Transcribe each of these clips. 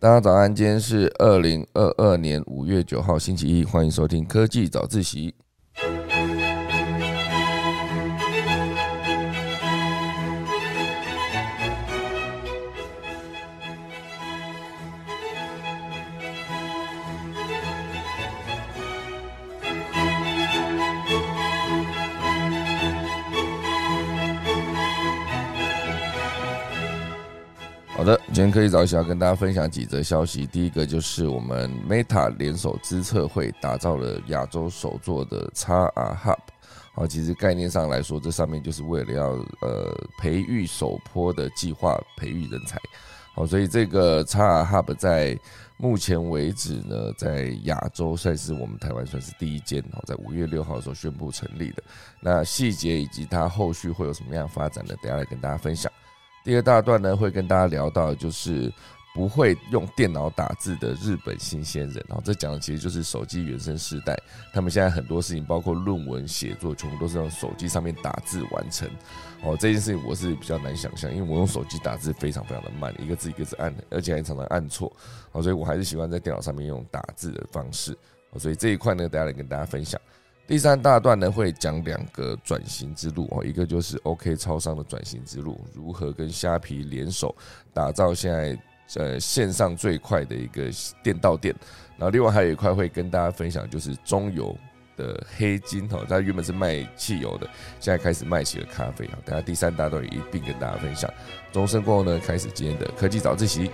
大家早安，今天是二零二二年五月九号星期一，欢迎收听科技早自习。好的，今天科技早起要跟大家分享几则消息。第一个就是我们 Meta 联手资策会打造了亚洲首座的 XR Hub。好，其实概念上来说，这上面就是为了要呃培育首波的计划，培育人才。好，所以这个 XR Hub 在目前为止呢，在亚洲算是我们台湾算是第一间。好，在五月六号的时候宣布成立的。那细节以及它后续会有什么样发展呢？等下来跟大家分享。第二大段呢，会跟大家聊到，就是不会用电脑打字的日本新鲜人。然后这讲的其实就是手机原生世代，他们现在很多事情，包括论文写作，全部都是用手机上面打字完成。哦，这件事情我是比较难想象，因为我用手机打字非常非常的慢，一个字一个字按，而且还常常按错。哦，所以我还是喜欢在电脑上面用打字的方式。哦所以这一块呢，等下来跟大家分享。第三大段呢，会讲两个转型之路哦，一个就是 OK 超商的转型之路，如何跟虾皮联手打造现在呃线上最快的一个店到店，然后另外还有一块会跟大家分享，就是中油的黑金哦，它原本是卖汽油的，现在开始卖起了咖啡啊，等下第三大段也一并跟大家分享。钟声过后呢，开始今天的科技早自习。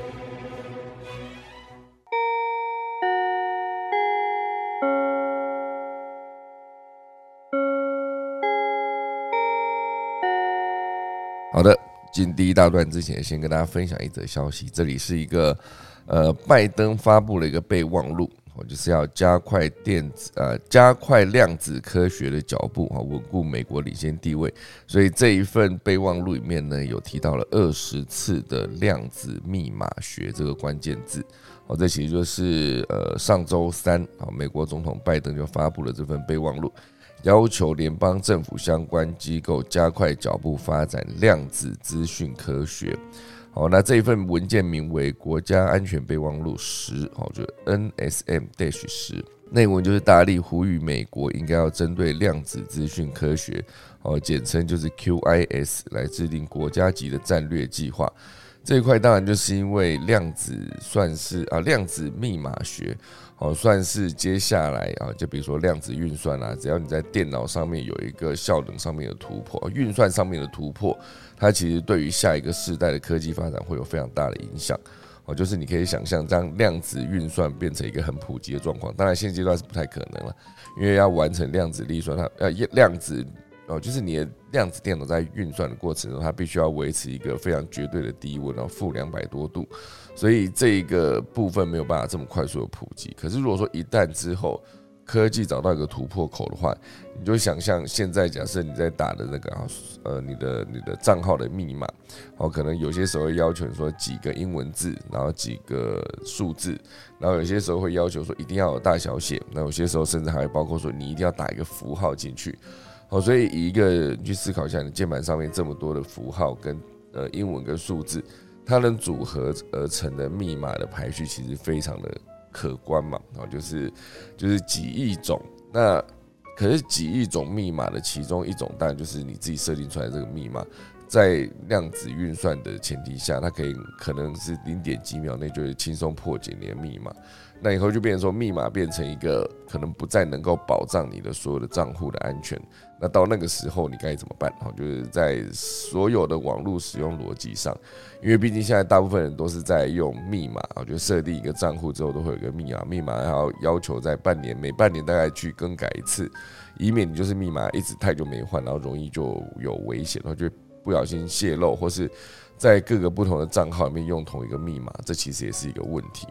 好的，进第一大段之前，先跟大家分享一则消息。这里是一个呃，拜登发布了一个备忘录，我就是要加快电子呃，加快量子科学的脚步啊，稳固美国领先地位。所以这一份备忘录里面呢，有提到了二十次的量子密码学这个关键字。哦，这其实就是呃，上周三啊，美国总统拜登就发布了这份备忘录。要求联邦政府相关机构加快脚步发展量子资讯科学。好，那这一份文件名为《国家安全备忘录十》，好，就 NSM-dash 十。内文就是大力呼吁美国应该要针对量子资讯科学，哦，简称就是 QIS，来制定国家级的战略计划。这一块当然就是因为量子算是啊，量子密码学。哦，算是接下来啊，就比如说量子运算啊，只要你在电脑上面有一个效能上面的突破，运算上面的突破，它其实对于下一个世代的科技发展会有非常大的影响。哦，就是你可以想象，让量子运算变成一个很普及的状况，当然现阶段是不太可能了，因为要完成量子力算，它呃量子。哦，就是你的量子电脑在运算的过程中，它必须要维持一个非常绝对的低温，然后负两百多度，所以这一个部分没有办法这么快速的普及。可是如果说一旦之后科技找到一个突破口的话，你就想象现在假设你在打的那个，呃，你的你的账号的密码，哦，可能有些时候要求你说几个英文字，然后几个数字，然后有些时候会要求说一定要有大小写，那有些时候甚至还会包括说你一定要打一个符号进去。好，所以以一个去思考一下，你键盘上面这么多的符号跟呃英文跟数字，它能组合而成的密码的排序其实非常的可观嘛。然后就是就是几亿种，那可是几亿种密码的其中一种，当然就是你自己设定出来这个密码，在量子运算的前提下，它可以可能是零点几秒内就会轻松破解你的密码。那以后就变成说，密码变成一个可能不再能够保障你的所有的账户的安全。那到那个时候，你该怎么办？哈，就是在所有的网络使用逻辑上，因为毕竟现在大部分人都是在用密码啊，就设定一个账户之后，都会有一个密码，密码还要要求在半年每半年大概去更改一次，以免你就是密码一直太久没换，然后容易就有危险，然后就不小心泄露，或是在各个不同的账号里面用同一个密码，这其实也是一个问题。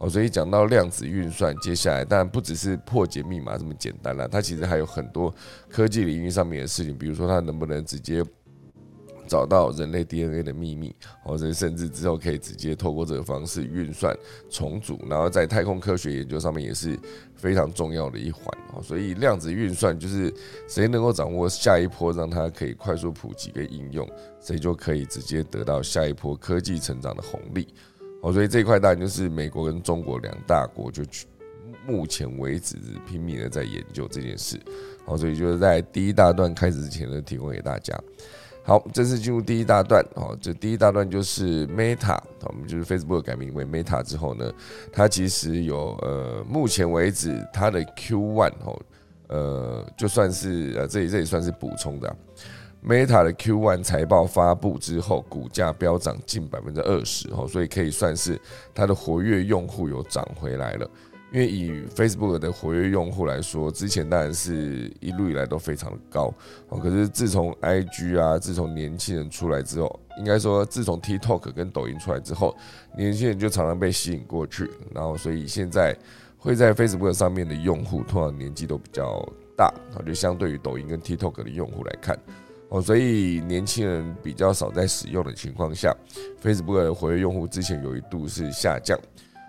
哦，所以讲到量子运算，接下来当然不只是破解密码这么简单了，它其实还有很多科技领域上面的事情，比如说它能不能直接找到人类 DNA 的秘密，或者甚至之后可以直接透过这个方式运算重组，然后在太空科学研究上面也是非常重要的一环哦。所以量子运算就是谁能够掌握下一波，让它可以快速普及跟应用，谁就可以直接得到下一波科技成长的红利。哦，所以这一块当然就是美国跟中国两大国就去目前为止拼命的在研究这件事。好，所以就是在第一大段开始之前呢，提供给大家。好，正式进入第一大段。哦，这第一大段就是 Meta，我们就是 Facebook 改名为 Meta 之后呢，它其实有呃，目前为止它的 Q1 哦，呃，就算是呃，这里这里算是补充的。Meta 的 Q1 财报发布之后，股价飙涨近百分之二十哦，所以可以算是它的活跃用户有涨回来了。因为以 Facebook 的活跃用户来说，之前当然是一路以来都非常的高哦。可是自从 IG 啊，自从年轻人出来之后，应该说自从 TikTok 跟抖音出来之后，年轻人就常常被吸引过去，然后所以现在会在 Facebook 上面的用户，通常年纪都比较大，就相对于抖音跟 TikTok 的用户来看哦，所以年轻人比较少在使用的情况下，Facebook 的活跃用户之前有一度是下降。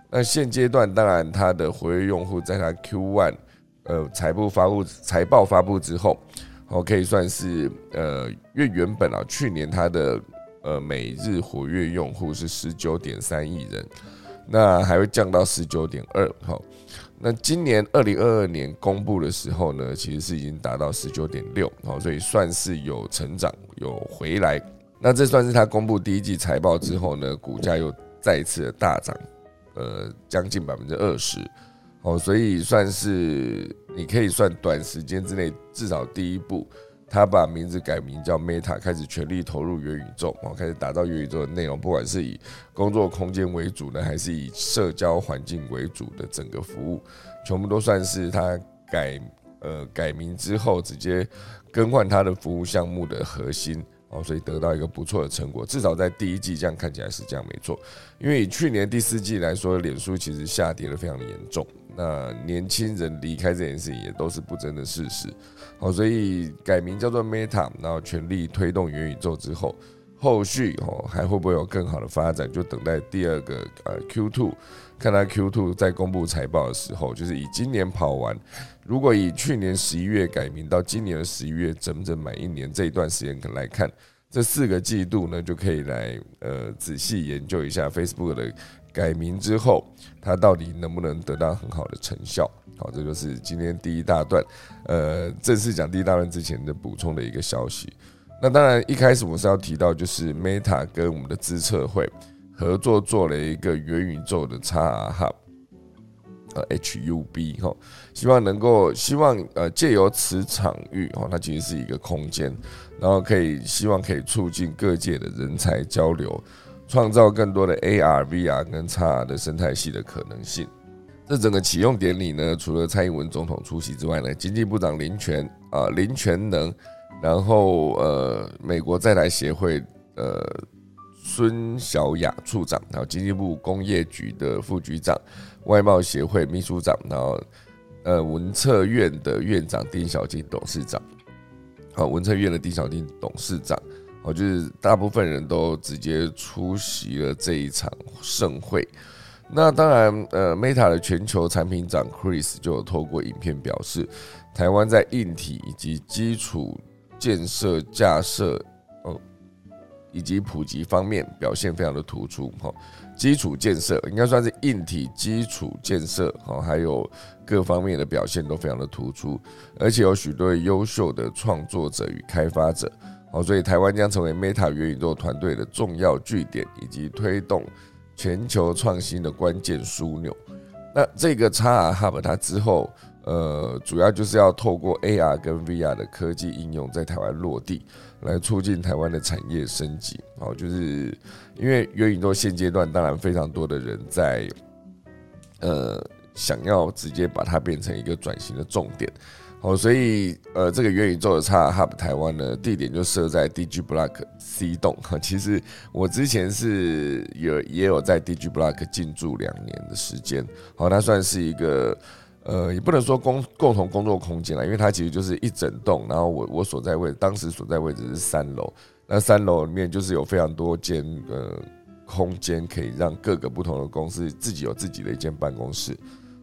那现阶段，当然它的活跃用户在它 Q1 呃财报发布财报发布之后，哦可以算是呃，因为原本啊去年它的呃每日活跃用户是十九点三亿人，那还会降到十九点二，好，那今年二零二二年公布的时候呢，其实是已经达到十九点六，好，所以算是有成长有回来，那这算是它公布第一季财报之后呢，股价又再次的大涨。呃，将近百分之二十，哦，所以算是你可以算短时间之内至少第一步，他把名字改名叫 Meta，开始全力投入元宇宙，哦，开始打造元宇宙的内容，不管是以工作空间为主呢，还是以社交环境为主的整个服务，全部都算是他改呃改名之后直接更换他的服务项目的核心。哦，所以得到一个不错的成果，至少在第一季这样看起来是这样没错。因为以去年第四季来说，脸书其实下跌的非常严重，那年轻人离开这件事情也都是不争的事实。好，所以改名叫做 Meta，然后全力推动元宇宙之后，后续哦还会不会有更好的发展，就等待第二个呃 Q two，看他 Q two 在公布财报的时候，就是以今年跑完。如果以去年十一月改名到今年的十一月，整整满一年这一段时间来看，这四个季度呢，就可以来呃仔细研究一下 Facebook 的改名之后，它到底能不能得到很好的成效。好，这就是今天第一大段，呃，正式讲第一大段之前的补充的一个消息。那当然一开始我是要提到，就是 Meta 跟我们的资策会合作做了一个元宇宙的 x Hub。呃，HUB 哈，希望能够希望呃借由此场域哈，它其实是一个空间，然后可以希望可以促进各界的人才交流，创造更多的 AR、VR 跟 XR 的生态系的可能性。这整个启用典礼呢，除了蔡英文总统出席之外呢，经济部长林权啊林权能，然后呃美国在台协会呃孙小雅处长，然后经济部工业局的副局长。外贸协会秘书长，然后呃文策院的院长丁小金董事长，好文策院的丁小金董事长，哦就是大部分人都直接出席了这一场盛会。那当然，呃，Meta 的全球产品长 Chris 就有透过影片表示，台湾在硬体以及基础建设架设，哦以及普及方面表现非常的突出，哈。基础建设应该算是硬体基础建设，好，还有各方面的表现都非常的突出，而且有许多优秀的创作者与开发者，好，所以台湾将成为 Meta 元宇宙团队的重要据点，以及推动全球创新的关键枢纽。那这个 XR Hub 它之后。呃，主要就是要透过 AR 跟 VR 的科技应用在台湾落地，来促进台湾的产业升级。好，就是因为元宇宙现阶段当然非常多的人在，呃，想要直接把它变成一个转型的重点。好，所以呃，这个元宇宙的 x Hub 台湾呢，地点就设在 DG Block C 栋。哈，其实我之前是有也有在 DG Block 进驻两年的时间。好，它算是一个。呃，也不能说共共同工作空间了，因为它其实就是一整栋，然后我我所在位当时所在位置是三楼，那三楼里面就是有非常多间呃空间，可以让各个不同的公司自己有自己的一间办公室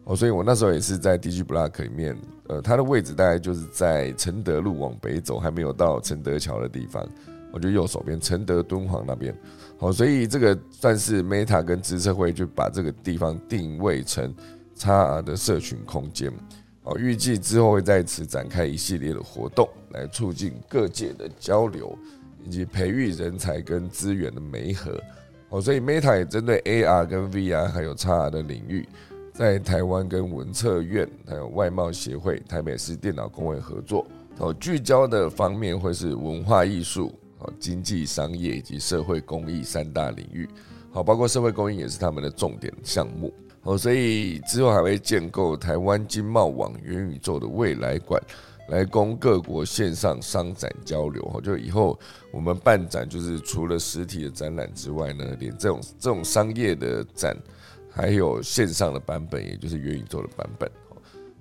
哦，所以我那时候也是在 DG Block 里面，呃，它的位置大概就是在承德路往北走，还没有到承德桥的地方我就右手边承德敦煌那边。好，所以这个算是 Meta 跟知策会就把这个地方定位成 XR 的社群空间。好，预计之后会在此展开一系列的活动，来促进各界的交流，以及培育人才跟资源的媒合。好，所以 Meta 也针对 AR 跟 VR 还有 XR 的领域。在台湾跟文策院还有外贸协会、台北市电脑工会合作，哦，聚焦的方面会是文化艺术、哦经济商业以及社会公益三大领域，好，包括社会公益也是他们的重点项目，哦，所以之后还会建构台湾经贸网元宇宙的未来馆，来供各国线上商展交流，哦，就以后我们办展就是除了实体的展览之外呢，连这种这种商业的展。还有线上的版本，也就是元宇宙的版本，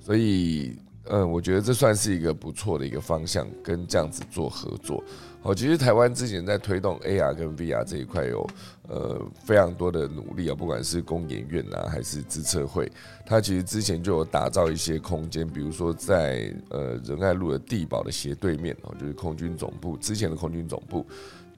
所以，嗯，我觉得这算是一个不错的一个方向，跟这样子做合作。好，其实台湾之前在推动 AR 跟 VR 这一块有呃非常多的努力啊，不管是工研院啊，还是资策会，它其实之前就有打造一些空间，比如说在呃仁爱路的地堡的斜对面哦，就是空军总部之前的空军总部。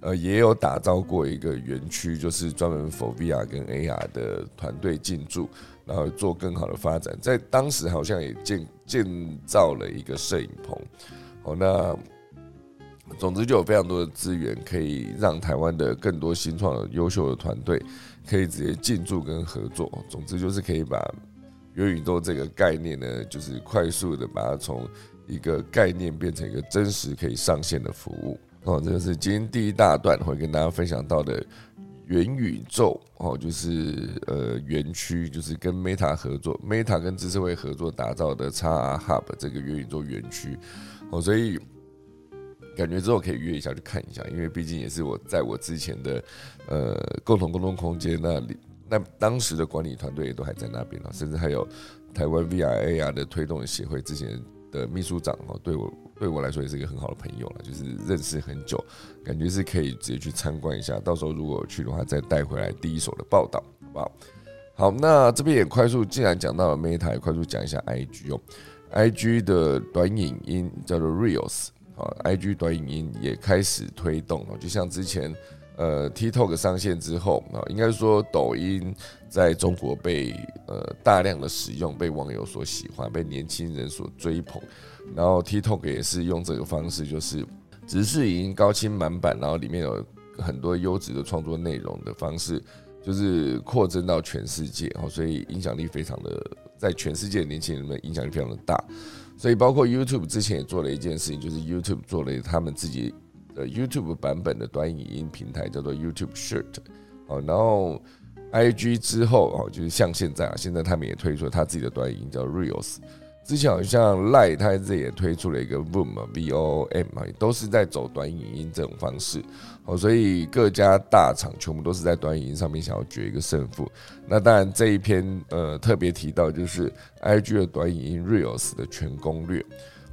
呃，也有打造过一个园区，就是专门 for VR 跟 AR 的团队进驻，然后做更好的发展。在当时好像也建建造了一个摄影棚。哦，那总之就有非常多的资源，可以让台湾的更多新创的优秀的团队可以直接进驻跟合作。总之就是可以把元宇宙这个概念呢，就是快速的把它从一个概念变成一个真实可以上线的服务。哦，这个是今天第一大段会跟大家分享到的元宇宙哦，就是呃园区，就是跟 Meta 合作，Meta 跟知识会合作打造的 XR Hub 这个元宇宙园区。哦，所以感觉之后可以约一下去看一下，因为毕竟也是我在我之前的呃共同沟通空间那里，那当时的管理团队也都还在那边啊，甚至还有台湾 VR AR 的推动协会之前的秘书长哦，对我。对我来说也是一个很好的朋友了，就是认识很久，感觉是可以直接去参观一下。到时候如果去的话，再带回来第一手的报道，好不好？好，那这边也快速，既然讲到了 Meta，也快速讲一下 IG 哦。IG 的短影音叫做 Reels，好，IG 短影音也开始推动了，就像之前呃 TikTok 上线之后啊，应该说抖音在中国被呃大量的使用，被网友所喜欢，被年轻人所追捧。然后 TikTok 也是用这个方式，就是只是已经高清满版，然后里面有很多优质的创作内容的方式，就是扩增到全世界哦，所以影响力非常的，在全世界年轻人们影响力非常的大。所以包括 YouTube 之前也做了一件事情，就是 YouTube 做了他们自己 YouTube 版本的短影音平台，叫做 YouTube Short。哦，然后 IG 之后哦，就是像现在啊，现在他们也推出了他自己的短影音叫 Reels。之前好像 Lie 他自己也推出了一个 Voom，V O M 啊，都是在走短影音这种方式，哦，所以各家大厂全部都是在短影音上面想要决一个胜负。那当然这一篇呃特别提到就是 I G 的短影音 Reels 的全攻略，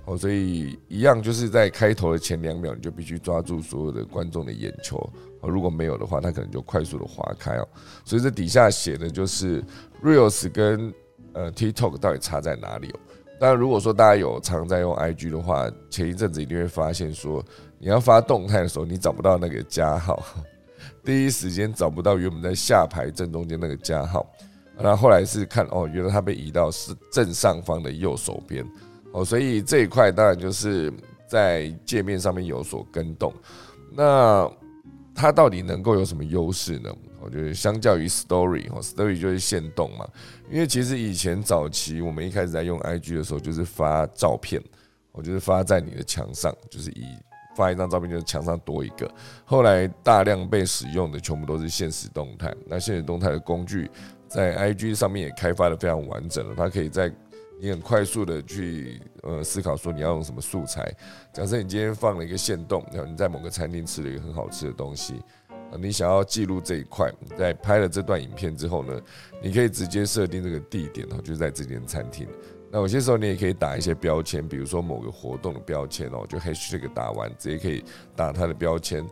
哦，所以一样就是在开头的前两秒你就必须抓住所有的观众的眼球，哦，如果没有的话，他可能就快速的划开哦。所以这底下写的就是 Reels 跟呃 TikTok 到底差在哪里哦。当然，如果说大家有常在用 IG 的话，前一阵子一定会发现说，你要发动态的时候，你找不到那个加号，第一时间找不到原本在下排正中间那个加号，然后后来是看哦，原来它被移到是正上方的右手边哦，所以这一块当然就是在界面上面有所跟动。那它到底能够有什么优势呢？我觉得相较于 Story 哈，Story 就是限动嘛。因为其实以前早期我们一开始在用 IG 的时候，就是发照片，我就是发在你的墙上，就是以发一张照片就是墙上多一个。后来大量被使用的全部都是现实动态。那现实动态的工具在 IG 上面也开发的非常完整了，它可以在你很快速的去呃思考说你要用什么素材。假设你今天放了一个线动，然后你在某个餐厅吃了一个很好吃的东西。你想要记录这一块，在拍了这段影片之后呢，你可以直接设定这个地点哦，就在这间餐厅。那有些时候你也可以打一些标签，比如说某个活动的标签哦，就 hashtag 打完，直接可以打它的标签。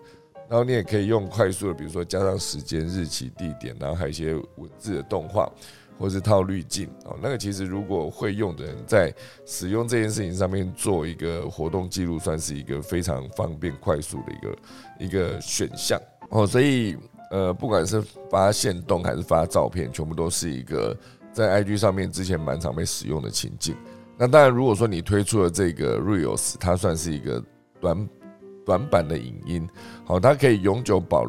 然后你也可以用快速的，比如说加上时间、日期、地点，然后还有一些文字的动画，或是套滤镜哦，那个其实如果会用的人在使用这件事情上面做一个活动记录，算是一个非常方便快速的一个一个选项哦。所以呃，不管是发现动还是发照片，全部都是一个在 IG 上面之前蛮常被使用的情境。那当然，如果说你推出了这个 Reels，它算是一个短短版的影音，好，它可以永久保。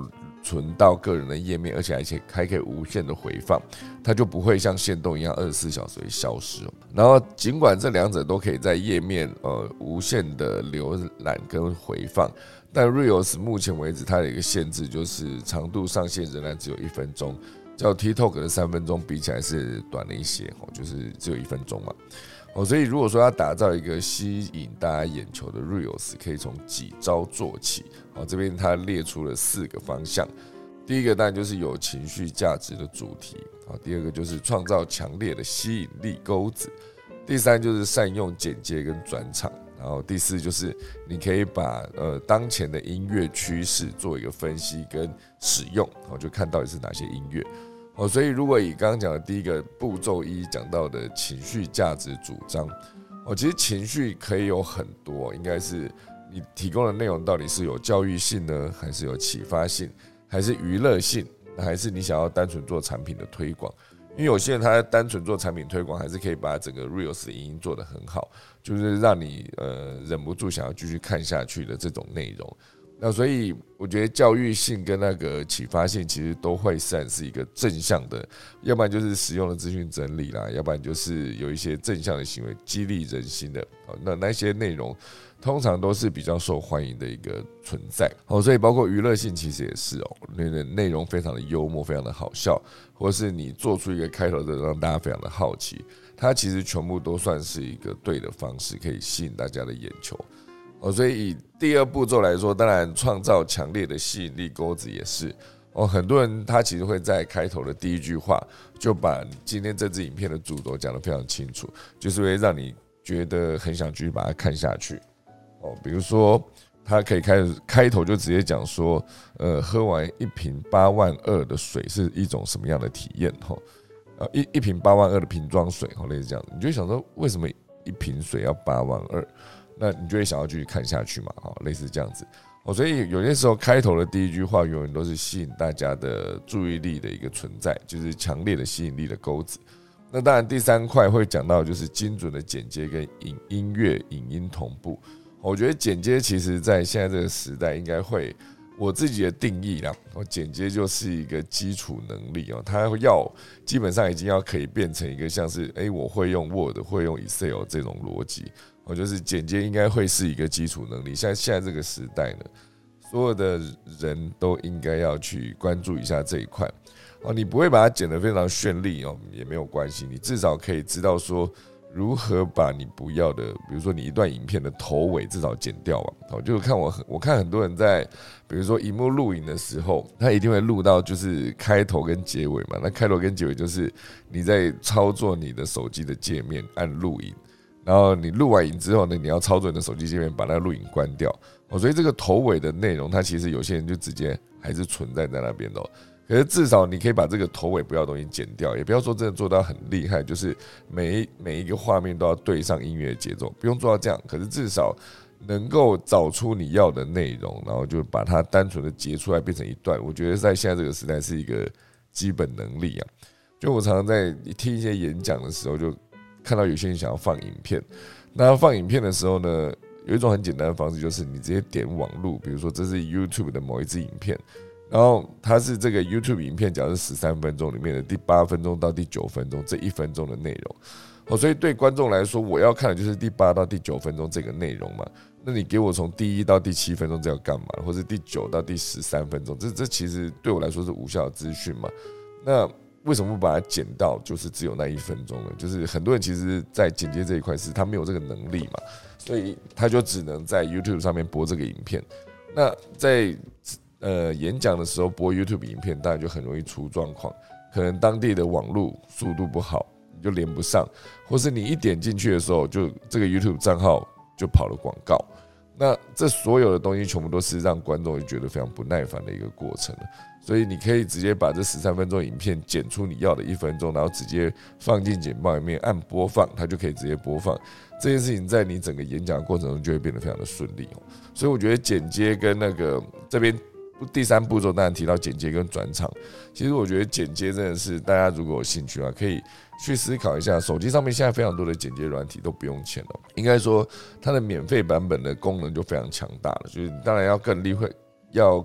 存到个人的页面，而且而且还可以无限的回放，它就不会像限动一样二十四小时消失。然后尽管这两者都可以在页面呃无限的浏览跟回放，但 Reels 目前为止它的一个限制就是长度上限仍然只有一分钟，叫 TikTok 的三分钟比起来是短了一些哦，就是只有一分钟嘛。哦，所以如果说要打造一个吸引大家眼球的 reels，可以从几招做起。哦，这边他列出了四个方向。第一个当然就是有情绪价值的主题。啊，第二个就是创造强烈的吸引力钩子。第三就是善用简介跟转场。然后第四就是你可以把呃当前的音乐趋势做一个分析跟使用，然后就看到底是哪些音乐。哦，所以如果以刚刚讲的第一个步骤一讲到的情绪价值主张，哦，其实情绪可以有很多，应该是你提供的内容到底是有教育性呢，还是有启发性，还是娱乐性，还是你想要单纯做产品的推广？因为有些人他单纯做产品推广，还是可以把整个 reels 的音音做得很好，就是让你呃忍不住想要继续看下去的这种内容。那所以我觉得教育性跟那个启发性其实都会算是一个正向的，要不然就是实用的资讯整理啦，要不然就是有一些正向的行为激励人心的。那那些内容通常都是比较受欢迎的一个存在哦。所以包括娱乐性其实也是哦，那个内容非常的幽默，非常的好笑，或是你做出一个开头的让大家非常的好奇，它其实全部都算是一个对的方式，可以吸引大家的眼球。哦，所以以第二步骤来说，当然创造强烈的吸引力钩子也是哦。很多人他其实会在开头的第一句话就把今天这支影片的主轴讲得非常清楚，就是会让你觉得很想继续把它看下去。哦，比如说他可以开始开头就直接讲说，呃，喝完一瓶八万二的水是一种什么样的体验？哈，呃，一一瓶八万二的瓶装水，哦，类似这样，你就想说为什么一瓶水要八万二？那你就会想要继续看下去嘛？哈，类似这样子哦，所以有些时候开头的第一句话永远都是吸引大家的注意力的一个存在，就是强烈的吸引力的钩子。那当然，第三块会讲到就是精准的剪接跟影音乐影音同步。我觉得剪接其实在现在这个时代应该会。我自己的定义啦，我剪接就是一个基础能力哦，它要基本上已经要可以变成一个像是诶，我会用 Word 会用 Excel 这种逻辑，我就是剪接应该会是一个基础能力。像现在这个时代呢，所有的人都应该要去关注一下这一块哦。你不会把它剪得非常绚丽哦，也没有关系，你至少可以知道说。如何把你不要的，比如说你一段影片的头尾至少剪掉吧。好，就是看我，我看很多人在，比如说荧幕录影的时候，他一定会录到就是开头跟结尾嘛。那开头跟结尾就是你在操作你的手机的界面按录影，然后你录完影之后呢，你要操作你的手机界面把那个录影关掉。哦，所以这个头尾的内容，它其实有些人就直接还是存在在那边的。可是至少你可以把这个头尾不要东西剪掉，也不要说真的做到很厉害，就是每一每一个画面都要对上音乐节奏，不用做到这样。可是至少能够找出你要的内容，然后就把它单纯的截出来变成一段。我觉得在现在这个时代是一个基本能力啊。就我常常在听一些演讲的时候，就看到有些人想要放影片，那放影片的时候呢，有一种很简单的方式，就是你直接点网路，比如说这是 YouTube 的某一支影片。然后它是这个 YouTube 影片，讲是十三分钟里面的第八分钟到第九分钟这一分钟的内容，哦，所以对观众来说，我要看的就是第八到第九分钟这个内容嘛。那你给我从第一到第七分钟这要干嘛？或者第九到第十三分钟，这这其实对我来说是无效资讯嘛？那为什么不把它剪到就是只有那一分钟呢？就是很多人其实，在剪接这一块是他没有这个能力嘛，所以他就只能在 YouTube 上面播这个影片。那在呃，演讲的时候播 YouTube 影片，当然就很容易出状况。可能当地的网络速度不好，你就连不上，或是你一点进去的时候，就这个 YouTube 账号就跑了广告。那这所有的东西全部都是让观众觉得非常不耐烦的一个过程所以你可以直接把这十三分钟影片剪出你要的一分钟，然后直接放进简报里面按播放，它就可以直接播放。这件事情在你整个演讲过程中就会变得非常的顺利。所以我觉得剪接跟那个这边第三步骤当然提到剪接跟转场，其实我觉得剪接真的是大家如果有兴趣啊，可以去思考一下。手机上面现在非常多的剪接软体都不用钱了，应该说它的免费版本的功能就非常强大了，就是当然要更厉害，要。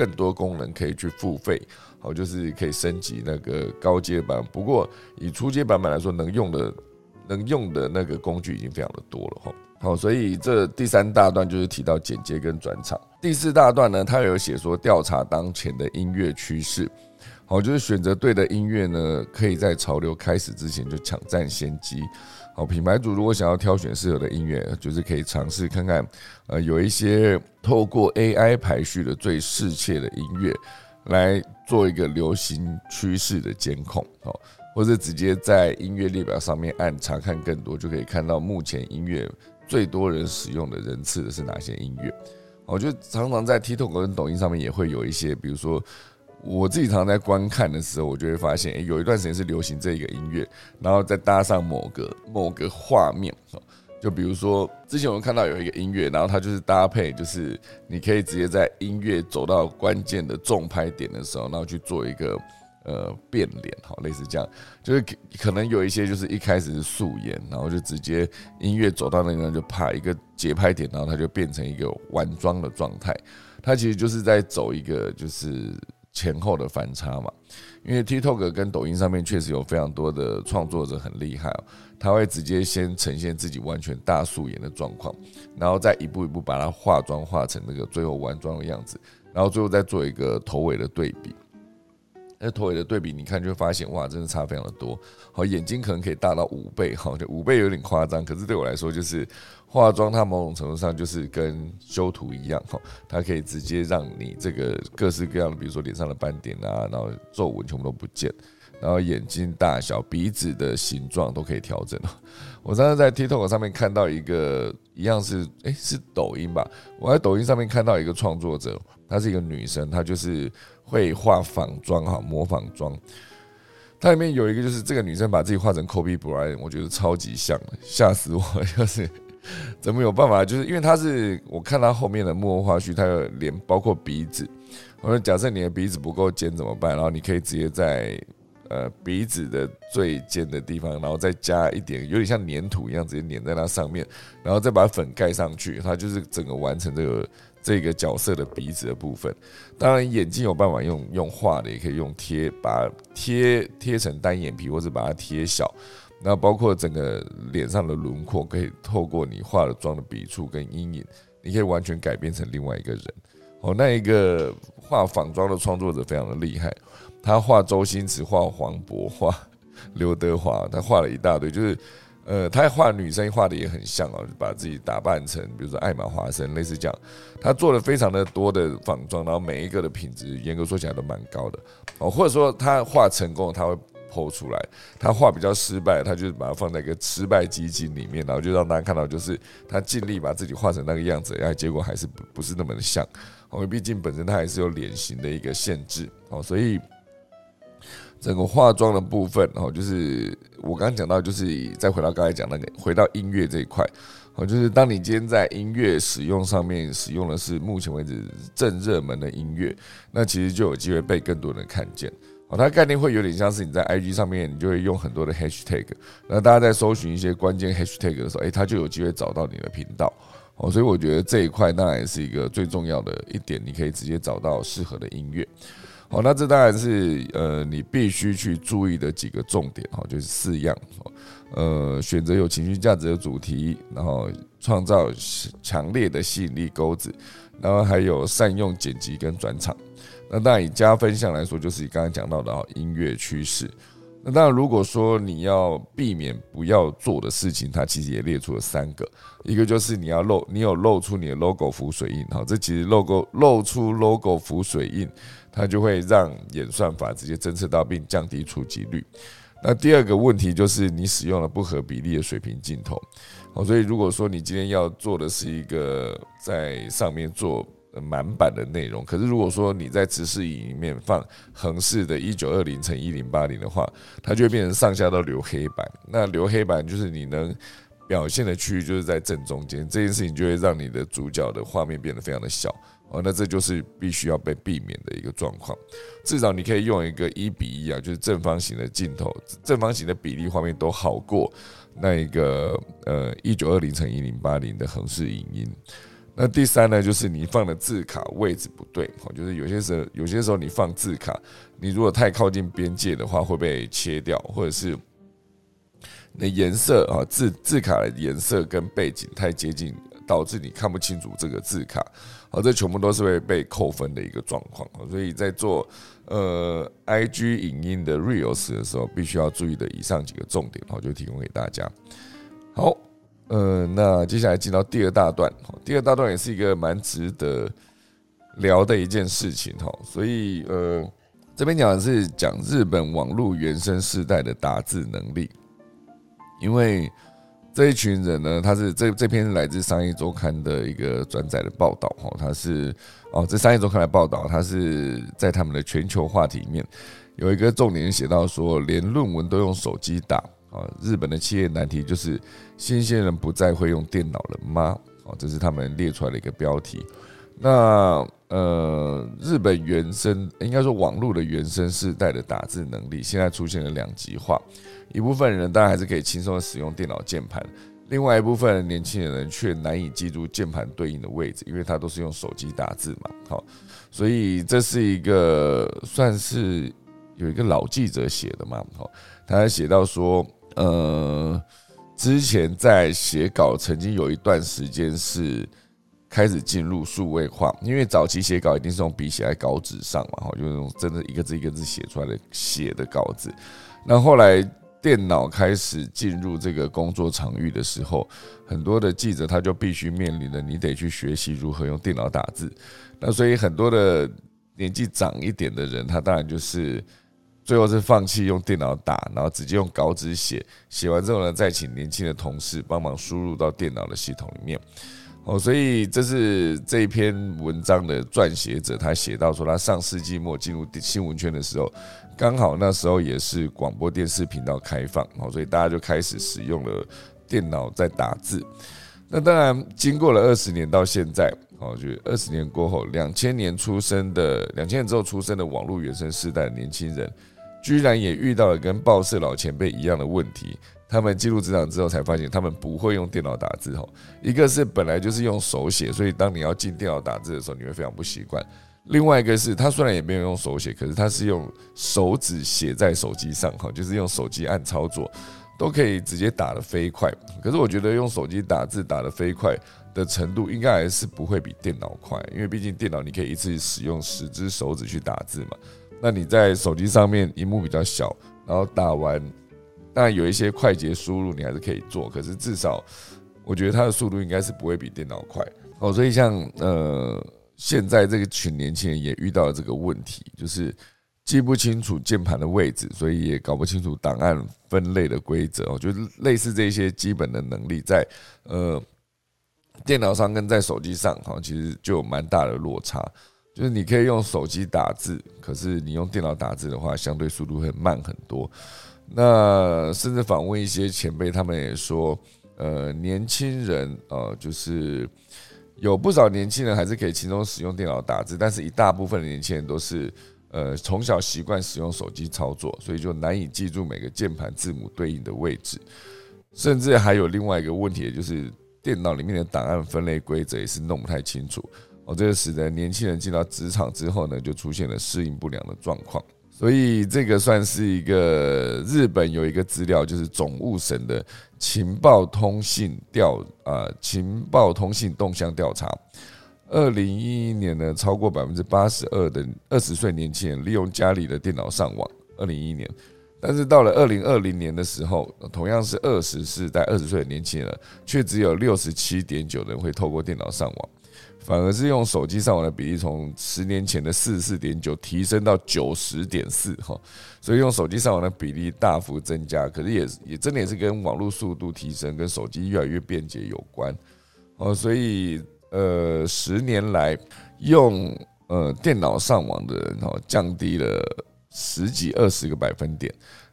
更多功能可以去付费，好，就是可以升级那个高阶版。不过以初阶版本来说，能用的能用的那个工具已经非常的多了哈。好，所以这第三大段就是提到剪接跟转场。第四大段呢，它有写说调查当前的音乐趋势。好，就是选择对的音乐呢，可以在潮流开始之前就抢占先机。好，品牌主如果想要挑选适合的音乐，就是可以尝试看看，呃，有一些透过 AI 排序的最适切的音乐，来做一个流行趋势的监控，好，或者直接在音乐列表上面按查看更多，就可以看到目前音乐最多人使用的人次的是哪些音乐。我就常常在 TikTok 跟抖音上面也会有一些，比如说。我自己常在观看的时候，我就会发现，有一段时间是流行这一个音乐，然后再搭上某个某个画面，就比如说之前我们看到有一个音乐，然后它就是搭配，就是你可以直接在音乐走到关键的重拍点的时候，然后去做一个呃变脸，好，类似这样，就是可能有一些就是一开始是素颜，然后就直接音乐走到那个就拍一个节拍点，然后它就变成一个完妆的状态，它其实就是在走一个就是。前后的反差嘛，因为 TikTok 跟抖音上面确实有非常多的创作者很厉害哦，他会直接先呈现自己完全大素颜的状况，然后再一步一步把它化妆化成那个最后完妆的样子，然后最后再做一个头尾的对比。那头尾的对比，你看就会发现哇，真的差非常的多。好，眼睛可能可以大到五倍，哈，就五倍有点夸张，可是对我来说就是。化妆它某种程度上就是跟修图一样哈，它可以直接让你这个各式各样的，比如说脸上的斑点啊，然后皱纹全部都不见，然后眼睛大小、鼻子的形状都可以调整。我刚刚在 TikTok 上面看到一个一样是诶是抖音吧，我在抖音上面看到一个创作者，她是一个女生，她就是会画仿妆哈，模仿妆。它里面有一个就是这个女生把自己画成 Kobe Bryant，我觉得超级像，吓死我，就是。怎么有办法？就是因为他是我看他后面的幕后花絮，他的脸包括鼻子。我说，假设你的鼻子不够尖怎么办？然后你可以直接在呃鼻子的最尖的地方，然后再加一点有点像粘土一样，直接粘在那上面，然后再把粉盖上去，它就是整个完成这个这个角色的鼻子的部分。当然，眼睛有办法用用画的，也可以用贴，把贴贴成单眼皮，或者把它贴小。那包括整个脸上的轮廓，可以透过你化了妆的笔触跟阴影，你可以完全改变成另外一个人。哦，那一个画仿妆的创作者非常的厉害，他画周星驰、画黄渤、画刘德华，他画了一大堆，就是呃，他画女生画的也很像哦，就把自己打扮成比如说艾玛华森，类似这样。他做了非常的多的仿妆，然后每一个的品质严格说起来都蛮高的哦，或者说他画成功，他会。剖出来，他画比较失败，他就是把它放在一个失败基金里面，然后就让大家看到，就是他尽力把自己画成那个样子，然后结果还是不不是那么的像，因为毕竟本身他还是有脸型的一个限制，哦，所以整个化妆的部分，哦，就是我刚刚讲到，就是再回到刚才讲那个，回到音乐这一块，哦，就是当你今天在音乐使用上面使用的是目前为止正热门的音乐，那其实就有机会被更多人看见。哦，它概念会有点像是你在 IG 上面，你就会用很多的 Hashtag，那大家在搜寻一些关键 Hashtag 的时候，诶，它就有机会找到你的频道。哦，所以我觉得这一块当然也是一个最重要的一点，你可以直接找到适合的音乐。好，那这当然是呃你必须去注意的几个重点哈，就是四样。呃，选择有情绪价值的主题，然后创造强烈的吸引力钩子，然后还有善用剪辑跟转场。那当然，以加分项来说，就是你刚刚讲到的哈音乐趋势。那当然，如果说你要避免不要做的事情，它其实也列出了三个。一个就是你要露，你有露出你的 logo 浮水印，好，这其实 logo 露出 logo 浮水印，它就会让演算法直接侦测到并降低触及率。那第二个问题就是你使用了不合比例的水平镜头，好，所以如果说你今天要做的是一个在上面做。满版的内容。可是如果说你在直视影里面放横式的一九二零乘一零八零的话，它就会变成上下都留黑板。那留黑板就是你能表现的区域就是在正中间，这件事情就会让你的主角的画面变得非常的小。哦，那这就是必须要被避免的一个状况。至少你可以用一个一比一啊，就是正方形的镜头，正方形的比例画面都好过那一个呃一九二零乘一零八零的横式影音。那第三呢，就是你放的字卡位置不对，哦，就是有些时候有些时候你放字卡，你如果太靠近边界的话会被切掉，或者是那颜色啊字字卡的颜色跟背景太接近。导致你看不清楚这个字卡，好，这全部都是会被扣分的一个状况。所以在做呃 I G 影音的 Reels 的时候，必须要注意的以上几个重点，我，就提供给大家。好，呃，那接下来进到第二大段，第二大段也是一个蛮值得聊的一件事情，哈。所以呃，这边讲的是讲日本网络原生世代的打字能力，因为。这一群人呢，他是这这篇是来自商业周刊的一个转载的报道哈，他是哦，这商业周刊的报道，他是在他们的全球话题里面有一个重点写到说，连论文都用手机打啊，日本的企业难题就是新鲜人不再会用电脑了吗？哦，这是他们列出来的一个标题。那呃，日本原生应该说网络的原生世代的打字能力，现在出现了两极化。一部分人当然还是可以轻松的使用电脑键盘，另外一部分年轻人却难以记住键盘对应的位置，因为他都是用手机打字嘛。好，所以这是一个算是有一个老记者写的嘛。好，他写到说，呃，之前在写稿，曾经有一段时间是开始进入数位化，因为早期写稿一定是用笔写在稿纸上嘛，哈，就是用真的一个字一个字写出来的写的稿子，那后来。电脑开始进入这个工作场域的时候，很多的记者他就必须面临了，你得去学习如何用电脑打字。那所以很多的年纪长一点的人，他当然就是最后是放弃用电脑打，然后直接用稿纸写。写完之后呢，再请年轻的同事帮忙输入到电脑的系统里面。哦，所以这是这篇文章的撰写者，他写到说，他上世纪末进入新闻圈的时候，刚好那时候也是广播电视频道开放，哦，所以大家就开始使用了电脑在打字。那当然，经过了二十年到现在，哦，就二十年过后，两千年出生的，两千年之后出生的网络原生世代的年轻人，居然也遇到了跟报社老前辈一样的问题。他们进入职场之后，才发现他们不会用电脑打字。哈，一个是本来就是用手写，所以当你要进电脑打字的时候，你会非常不习惯。另外一个是他虽然也没有用手写，可是他是用手指写在手机上，哈，就是用手机按操作，都可以直接打得飞快。可是我觉得用手机打字打得飞快的程度，应该还是不会比电脑快，因为毕竟电脑你可以一次使用十只手指去打字嘛。那你在手机上面，荧幕比较小，然后打完。那有一些快捷输入你还是可以做，可是至少我觉得它的速度应该是不会比电脑快哦。所以像呃现在这个群年轻人也遇到了这个问题，就是记不清楚键盘的位置，所以也搞不清楚档案分类的规则。我觉得类似这些基本的能力，在呃电脑上跟在手机上哈，其实就有蛮大的落差。就是你可以用手机打字，可是你用电脑打字的话，相对速度会慢很多。那甚至访问一些前辈，他们也说，呃，年轻人呃，就是有不少年轻人还是可以轻松使用电脑打字，但是一大部分的年轻人都是呃从小习惯使用手机操作，所以就难以记住每个键盘字母对应的位置，甚至还有另外一个问题，就是电脑里面的档案分类规则也是弄不太清楚，哦，这个使得年轻人进到职场之后呢，就出现了适应不良的状况。所以这个算是一个日本有一个资料，就是总务省的情报通信调啊，情报通信动向调查。二零一一年呢，超过百分之八十二的二十岁年轻人利用家里的电脑上网。二零一一年，但是到了二零二零年的时候，同样是二十世代二十岁的年轻人，却只有六十七点九人会透过电脑上网。反而是用手机上网的比例从十年前的四十四点九提升到九十点四哈，所以用手机上网的比例大幅增加。可是也也真的也是跟网络速度提升、跟手机越来越便捷有关哦。所以呃十年来用呃电脑上网的人哈，降低了十几二十个百分点。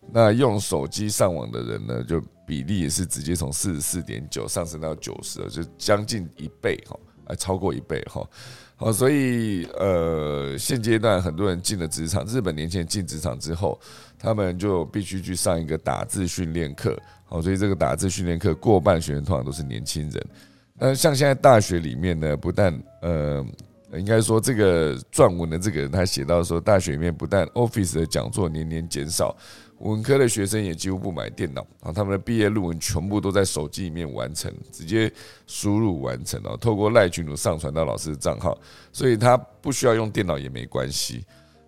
那用手机上网的人呢，就比例也是直接从四十四点九上升到九十，就将近一倍哈，还超过一倍哈。好，所以呃，现阶段很多人进了职场，日本年轻人进职场之后，他们就必须去上一个打字训练课。好，所以这个打字训练课过半学员通常都是年轻人。那像现在大学里面呢，不但呃，应该说这个撰文的这个人他写到说，大学里面不但 Office 的讲座年年减少。文科的学生也几乎不买电脑啊，他们的毕业论文全部都在手机里面完成，直接输入完成哦，透过赖群组上传到老师的账号，所以他不需要用电脑也没关系。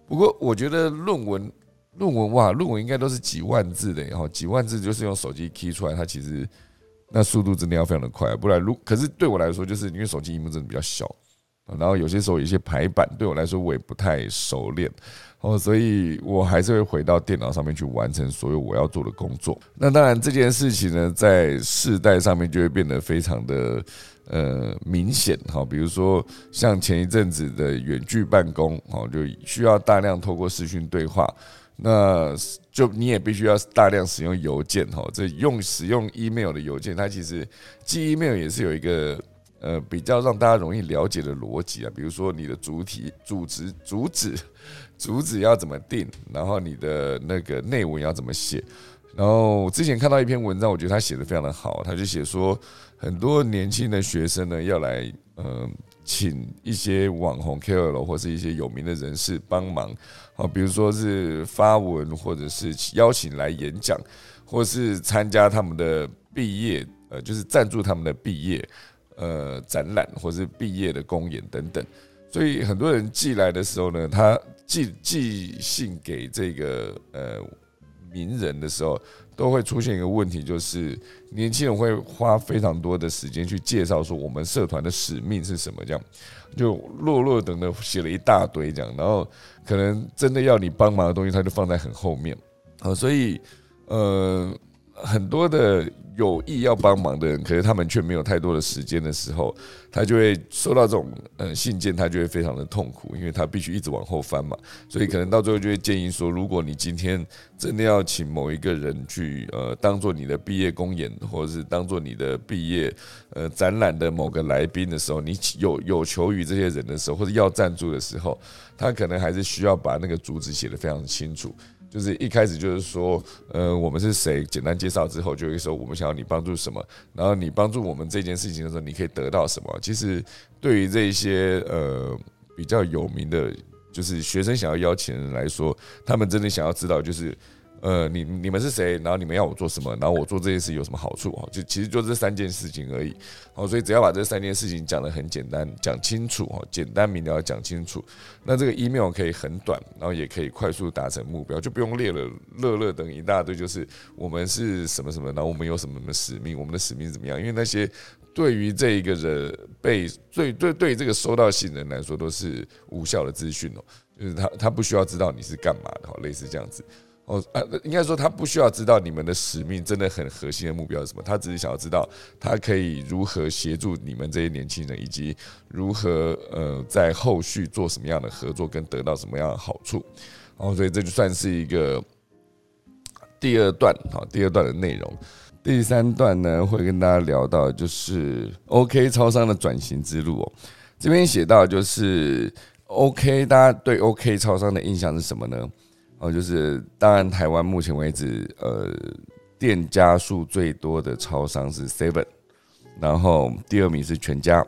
不过我觉得论文论文哇，论文应该都是几万字的，然后几万字就是用手机 key 出来，它其实那速度真的要非常的快，不然如可是对我来说，就是因为手机屏幕真的比较小，然后有些时候有些排版对我来说我也不太熟练。哦，所以我还是会回到电脑上面去完成所有我要做的工作。那当然，这件事情呢，在世代上面就会变得非常的呃明显。哈，比如说像前一阵子的远距办公，哦，就需要大量透过视讯对话，那就你也必须要大量使用邮件。哈，这用使用 email 的邮件，它其实寄 email 也是有一个呃比较让大家容易了解的逻辑啊。比如说你的主体、主旨、主旨。主旨要怎么定，然后你的那个内文要怎么写？然后我之前看到一篇文章，我觉得他写的非常的好，他就写说很多年轻的学生呢要来，呃，请一些网红 KOL 或是一些有名的人士帮忙，好，比如说是发文，或者是邀请来演讲，或是参加他们的毕业，呃，就是赞助他们的毕业，呃，展览或是毕业的公演等等。所以很多人寄来的时候呢，他。寄寄信给这个呃名人的时候，都会出现一个问题，就是年轻人会花非常多的时间去介绍说我们社团的使命是什么，这样就落落等的写了一大堆这样，然后可能真的要你帮忙的东西，他就放在很后面啊，所以呃很多的。有意要帮忙的人，可是他们却没有太多的时间的时候，他就会收到这种呃信件，他就会非常的痛苦，因为他必须一直往后翻嘛。所以可能到最后就会建议说，如果你今天真的要请某一个人去呃当做你的毕业公演，或者是当做你的毕业呃展览的某个来宾的时候，你有有求于这些人的时候，或者要赞助的时候，他可能还是需要把那个主旨写得非常清楚。就是一开始就是说，呃，我们是谁？简单介绍之后，就会说我们想要你帮助什么，然后你帮助我们这件事情的时候，你可以得到什么？其实对于这些呃比较有名的，就是学生想要邀请人来说，他们真的想要知道就是。呃，你你们是谁？然后你们要我做什么？然后我做这件事有什么好处？哈，就其实就这三件事情而已。哦，所以只要把这三件事情讲得很简单，讲清楚，哈，简单明了讲清楚，那这个 email 可以很短，然后也可以快速达成目标，就不用列了乐乐等一大堆，就是我们是什么什么，然后我们有什么什么使命，我们的使命怎么样？因为那些对于这一个人被对对对这个收到信的人来说都是无效的资讯哦，就是他他不需要知道你是干嘛的，哈，类似这样子。哦，呃，应该说他不需要知道你们的使命真的很核心的目标是什么，他只是想要知道他可以如何协助你们这些年轻人，以及如何呃在后续做什么样的合作跟得到什么样的好处。哦，所以这就算是一个第二段，好，第二段的内容。第三段呢会跟大家聊到就是 OK 超商的转型之路哦。这边写到就是 OK，大家对 OK 超商的印象是什么呢？哦，就是当然，台湾目前为止，呃，店家数最多的超商是 Seven，然后第二名是全家，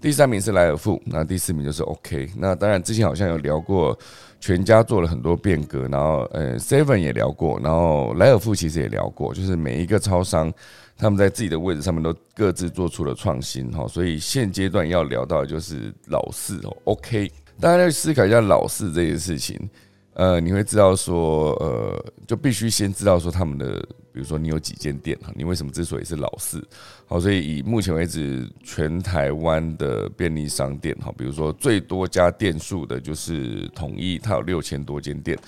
第三名是莱尔富，那第四名就是 OK。那当然，之前好像有聊过，全家做了很多变革，然后呃，Seven 也聊过，然后莱尔富其实也聊过，就是每一个超商他们在自己的位置上面都各自做出了创新哈。所以现阶段要聊到的就是老四哦，OK，大家要思考一下老四这件事情。呃，你会知道说，呃，就必须先知道说他们的，比如说你有几间店哈，你为什么之所以是老四？好，所以以目前为止全台湾的便利商店哈，比如说最多家店数的就是统一，它有六千多间店，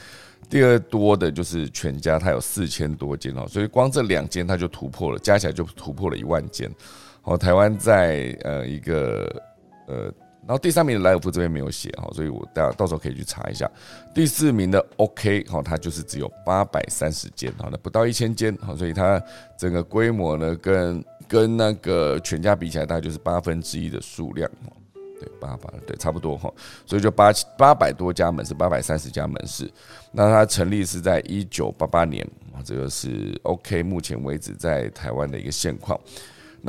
第二多的就是全家，它有四千多间哦，所以光这两间它就突破了，加起来就突破了一万间。好，台湾在呃一个呃。然后第三名的莱尔夫这边没有写哈，所以我大家到时候可以去查一下。第四名的 OK 哈，它就是只有八百三十间哈，那不到一千间哈，所以它整个规模呢，跟跟那个全家比起来，大概就是八分之一的数量哈。对，八百对差不多哈，所以就八八百多家门市，八百三十家门市。那它成立是在一九八八年啊，这个是 OK 目前为止在台湾的一个现况。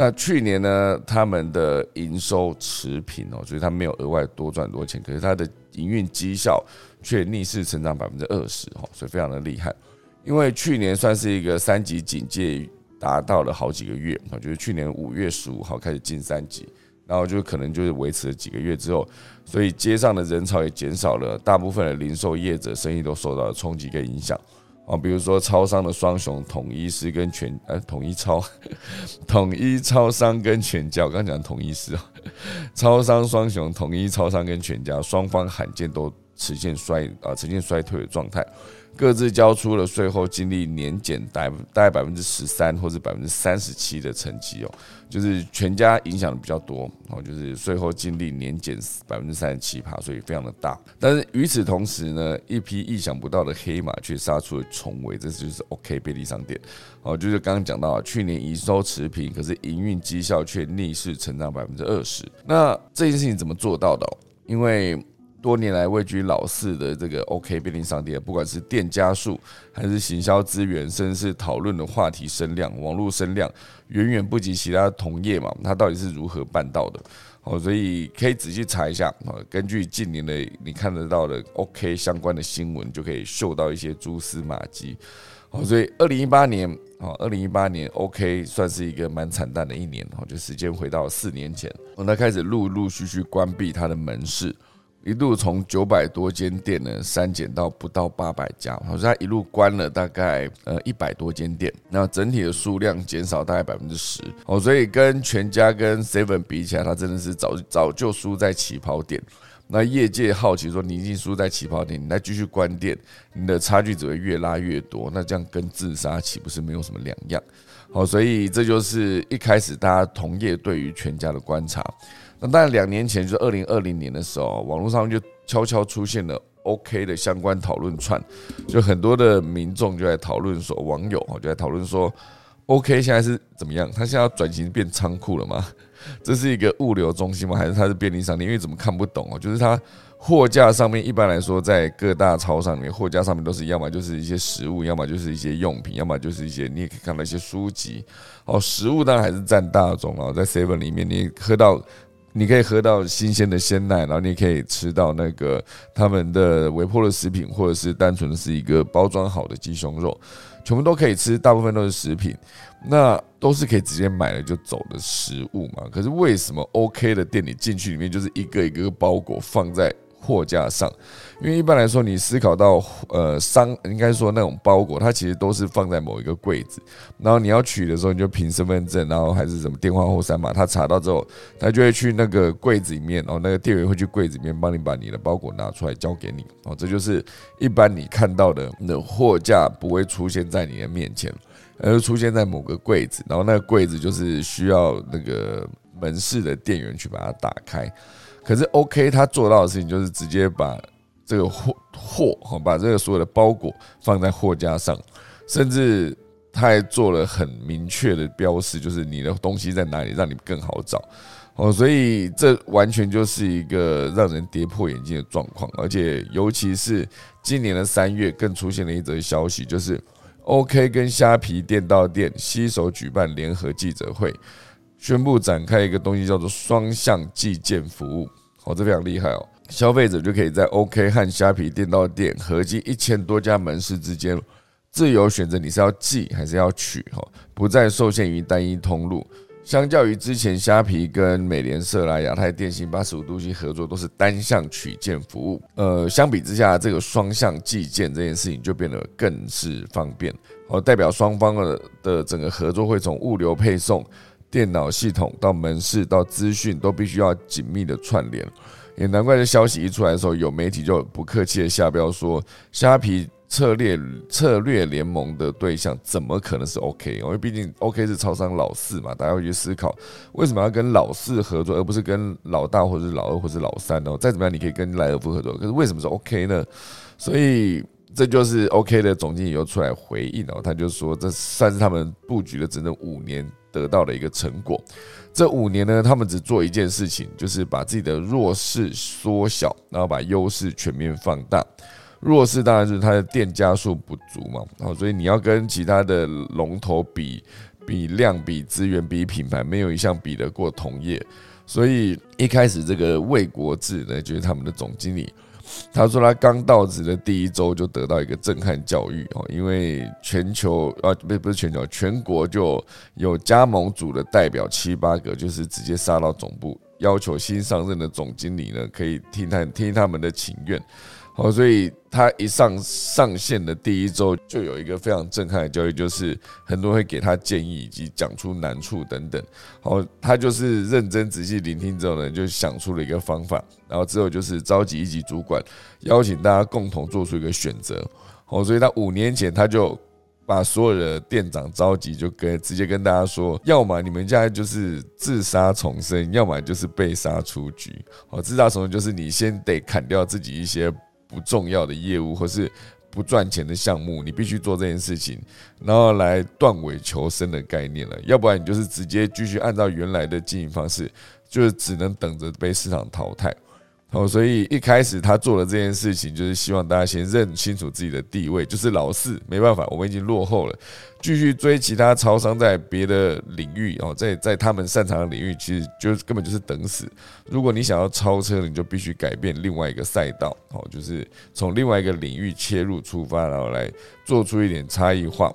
那去年呢，他们的营收持平哦，所以他没有额外多赚多钱，可是他的营运绩效却逆势成长百分之二十哦，所以非常的厉害。因为去年算是一个三级警戒达到了好几个月啊，就是去年五月十五号开始进三级，然后就可能就是维持了几个月之后，所以街上的人潮也减少了，大部分的零售业者生意都受到了冲击跟影响。啊，比如说超商的双雄统一是跟全呃统一超，统一超商跟全家，我刚讲统一是啊，超商双雄统一超商跟全家双方罕见都呈现衰啊呈现衰退的状态。各自交出了税后净利年减大大概百分之十三或者百分之三十七的成绩哦，就是全家影响的比较多哦，就是税后净利年减百分之三十七趴，所以非常的大。但是与此同时呢，一批意想不到的黑马却杀出了重围，这就是 OK 便利商店哦，就是刚刚讲到去年营收持平，可是营运绩效却逆势成长百分之二十。那这件事情怎么做到的？因为多年来位居老四的这个 OK 便利商店，不管是店家数，还是行销资源，甚至是讨论的话题声量、网络声量，远远不及其他同业嘛。它到底是如何办到的？哦，所以可以仔细查一下啊。根据近年的你看得到的 OK 相关的新闻，就可以嗅到一些蛛丝马迹。哦，所以二零一八年哦，二零一八年 OK 算是一个蛮惨淡的一年哦。就时间回到四年前，它开始陆陆续续关闭它的门市。一路从九百多间店呢删减到不到八百家，好像一路关了大概呃一百多间店，那整体的数量减少大概百分之十哦，所以跟全家跟 Seven 比起来，它真的是早早就输在起跑点。那业界好奇说，你已经输在起跑点，你再继续关店，你的差距只会越拉越多，那这样跟自杀岂不是没有什么两样？好，所以这就是一开始大家同业对于全家的观察。那当然，两年前就是二零二零年的时候，网络上就悄悄出现了 OK 的相关讨论串，就很多的民众就在讨论说，网友啊就在讨论说，OK 现在是怎么样？他现在要转型变仓库了吗？这是一个物流中心吗？还是它是便利商店？因为怎么看不懂哦？就是它货架上面一般来说，在各大超商里面，货架上面都是要么就是一些食物，要么就是一些用品，要么就是一些你也可以看到一些书籍。哦，食物当然还是占大宗了，在 Seven 里面你喝到。你可以喝到新鲜的鲜奶，然后你也可以吃到那个他们的微波的食品，或者是单纯的是一个包装好的鸡胸肉，全部都可以吃，大部分都是食品，那都是可以直接买了就走的食物嘛。可是为什么 OK 的店里进去里面就是一个一个包裹放在？货架上，因为一般来说，你思考到呃商，应该说那种包裹，它其实都是放在某一个柜子，然后你要取的时候，你就凭身份证，然后还是什么电话或三码，他查到之后，他就会去那个柜子里面，然后那个店员会去柜子里面帮你把你的包裹拿出来交给你，哦，这就是一般你看到的那货架不会出现在你的面前，而是出现在某个柜子，然后那个柜子就是需要那个门市的店员去把它打开。可是 OK，他做到的事情就是直接把这个货货，把这个所有的包裹放在货架上，甚至他还做了很明确的标识，就是你的东西在哪里，让你更好找哦。所以这完全就是一个让人跌破眼镜的状况，而且尤其是今年的三月，更出现了一则消息，就是 OK 跟虾皮店到店携手举办联合记者会，宣布展开一个东西叫做双向寄件服务。哦，这非常厉害哦！消费者就可以在 OK 和虾皮店到店合计一千多家门市之间，自由选择你是要寄还是要取，哈，不再受限于单一通路。相较于之前虾皮跟美联社啦、亚太电信八十五度 C 合作都是单向取件服务，呃，相比之下，这个双向寄件这件事情就变得更是方便。哦，代表双方的的整个合作会从物流配送。电脑系统到门市到资讯都必须要紧密的串联，也难怪这消息一出来的时候，有媒体就不客气的下标说，虾皮策略策略联盟的对象，怎么可能是 OK？因为毕竟 OK 是超商老四嘛，大家会去思考为什么要跟老四合作，而不是跟老大或者是老二或者是老三呢？再怎么样，你可以跟莱尔夫合作，可是为什么是 OK 呢？所以这就是 OK 的总经理又出来回应哦，他就说这算是他们布局了整整五年得到的一个成果。这五年呢，他们只做一件事情，就是把自己的弱势缩小，然后把优势全面放大。弱势当然就是它的店家数不足嘛，好，所以你要跟其他的龙头比，比量、比资源、比品牌，没有一项比得过同业。所以一开始这个魏国志呢，就是他们的总经理，他说他刚到职的第一周就得到一个震撼教育哦，因为全球啊不不是全球，全国就有加盟组的代表七八个，就是直接杀到总部，要求新上任的总经理呢，可以听他听他们的请愿。哦，所以他一上上线的第一周，就有一个非常震撼的交易，就是很多人会给他建议以及讲出难处等等。好，他就是认真仔细聆听之后呢，就想出了一个方法，然后之后就是召集一级主管，邀请大家共同做出一个选择。哦，所以他五年前他就把所有的店长召集，就跟直接跟大家说，要么你们家就是自杀重生，要么就是被杀出局。哦，自杀重生就是你先得砍掉自己一些。不重要的业务或是不赚钱的项目，你必须做这件事情，然后来断尾求生的概念了。要不然你就是直接继续按照原来的经营方式，就是只能等着被市场淘汰。好，所以一开始他做的这件事情，就是希望大家先认清楚自己的地位，就是老四，没办法，我们已经落后了，继续追其他超商在别的领域哦，在在他们擅长的领域，其实就根本就是等死。如果你想要超车，你就必须改变另外一个赛道，哦，就是从另外一个领域切入出发，然后来做出一点差异化。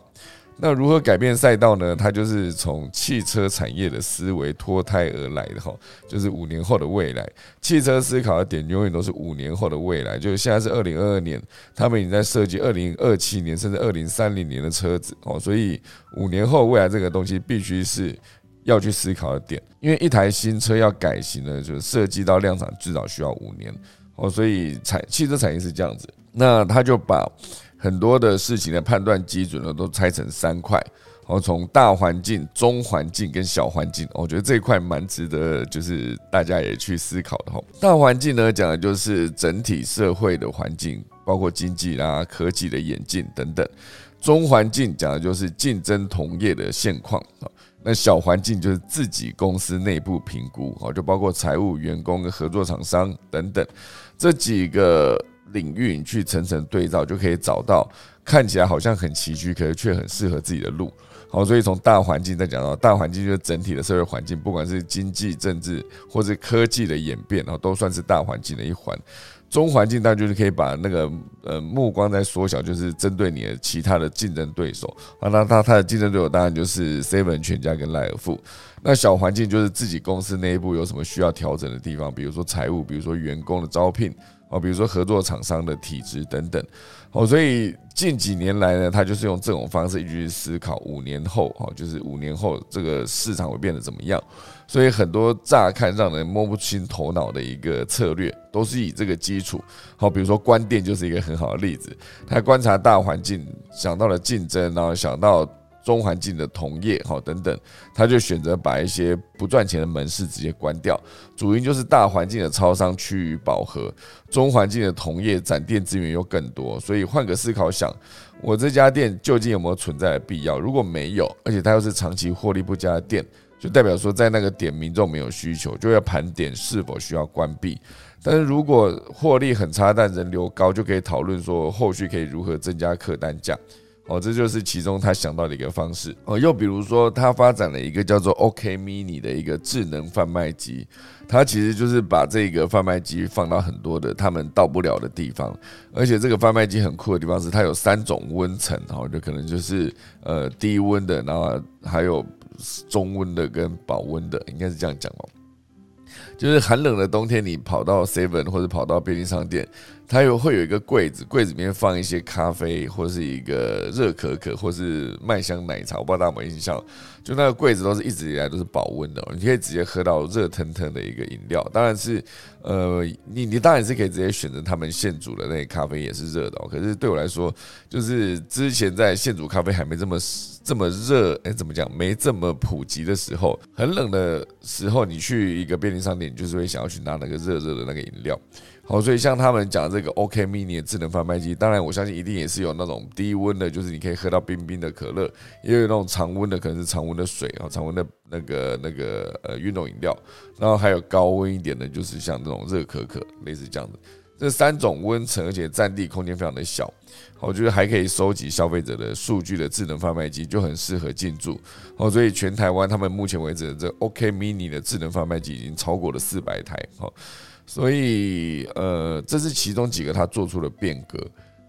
那如何改变赛道呢？它就是从汽车产业的思维脱胎而来的哈，就是五年后的未来。汽车思考的点永远都是五年后的未来，就是现在是二零二二年，他们已经在设计二零二七年甚至二零三零年的车子哦，所以五年后未来这个东西必须是要去思考的点，因为一台新车要改型呢，就是设计到量产至少需要五年哦，所以产汽车产业是这样子，那他就把。很多的事情的判断基准呢，都拆成三块，然后从大环境、中环境跟小环境，我觉得这一块蛮值得，就是大家也去思考的哈。大环境呢，讲的就是整体社会的环境，包括经济啦、科技的演进等等；中环境讲的就是竞争同业的现况啊。那小环境就是自己公司内部评估，哦，就包括财务、员工跟合作厂商等等这几个。领域你去层层对照，就可以找到看起来好像很崎岖，可是却很适合自己的路。好，所以从大环境再讲到大环境，就是整体的社会环境，不管是经济、政治或者科技的演变，然后都算是大环境的一环。中环境当然就是可以把那个呃目光再缩小，就是针对你的其他的竞争对手。啊，那他他的竞争对手当然就是 Seven 全家跟赖尔富。那小环境就是自己公司内部有什么需要调整的地方，比如说财务，比如说员工的招聘。哦，比如说合作厂商的体质等等，哦，所以近几年来呢，他就是用这种方式一直去思考五年后，哈，就是五年后这个市场会变得怎么样。所以很多乍看让人摸不清头脑的一个策略，都是以这个基础。好，比如说关店就是一个很好的例子，他观察大环境，想到了竞争，然后想到。中环境的同业，哈等等，他就选择把一些不赚钱的门市直接关掉。主因就是大环境的超商趋于饱和，中环境的同业展店资源又更多，所以换个思考想，我这家店究竟有没有存在的必要？如果没有，而且它又是长期获利不佳的店，就代表说在那个点民众没有需求，就要盘点是否需要关闭。但是如果获利很差，但人流高，就可以讨论说后续可以如何增加客单价。哦，这就是其中他想到的一个方式哦。又比如说，他发展了一个叫做 OK Mini 的一个智能贩卖机，它其实就是把这个贩卖机放到很多的他们到不了的地方，而且这个贩卖机很酷的地方是它有三种温层，哦，就可能就是呃低温的，然后还有中温的跟保温的，应该是这样讲哦。就是寒冷的冬天，你跑到 Seven 或者跑到便利商店，它有会有一个柜子，柜子里面放一些咖啡，或是一个热可可，或是麦香奶茶。我不知道大家有没有印象，就那个柜子都是一直以来都是保温的，你可以直接喝到热腾腾的一个饮料。当然是，呃，你你当然是可以直接选择他们现煮的那个咖啡也是热的。可是对我来说，就是之前在现煮咖啡还没这么这么热，哎，怎么讲？没这么普及的时候，很冷的时候，你去一个便利商店，你就是会想要去拿那个热热的那个饮料。好，所以像他们讲这个 OK Mini 的智能贩卖机，当然我相信一定也是有那种低温的，就是你可以喝到冰冰的可乐，也有那种常温的，可能是常温的水啊，常温的那个那个呃运动饮料，然后还有高温一点的，就是像这种热可可，类似这样的。这三种温层，而且占地空间非常的小，我觉得还可以收集消费者的数据的智能贩卖机就很适合进驻。好，所以全台湾他们目前为止这 OK Mini 的智能贩卖机已经超过了四百台。好。所以，呃，这是其中几个他做出的变革。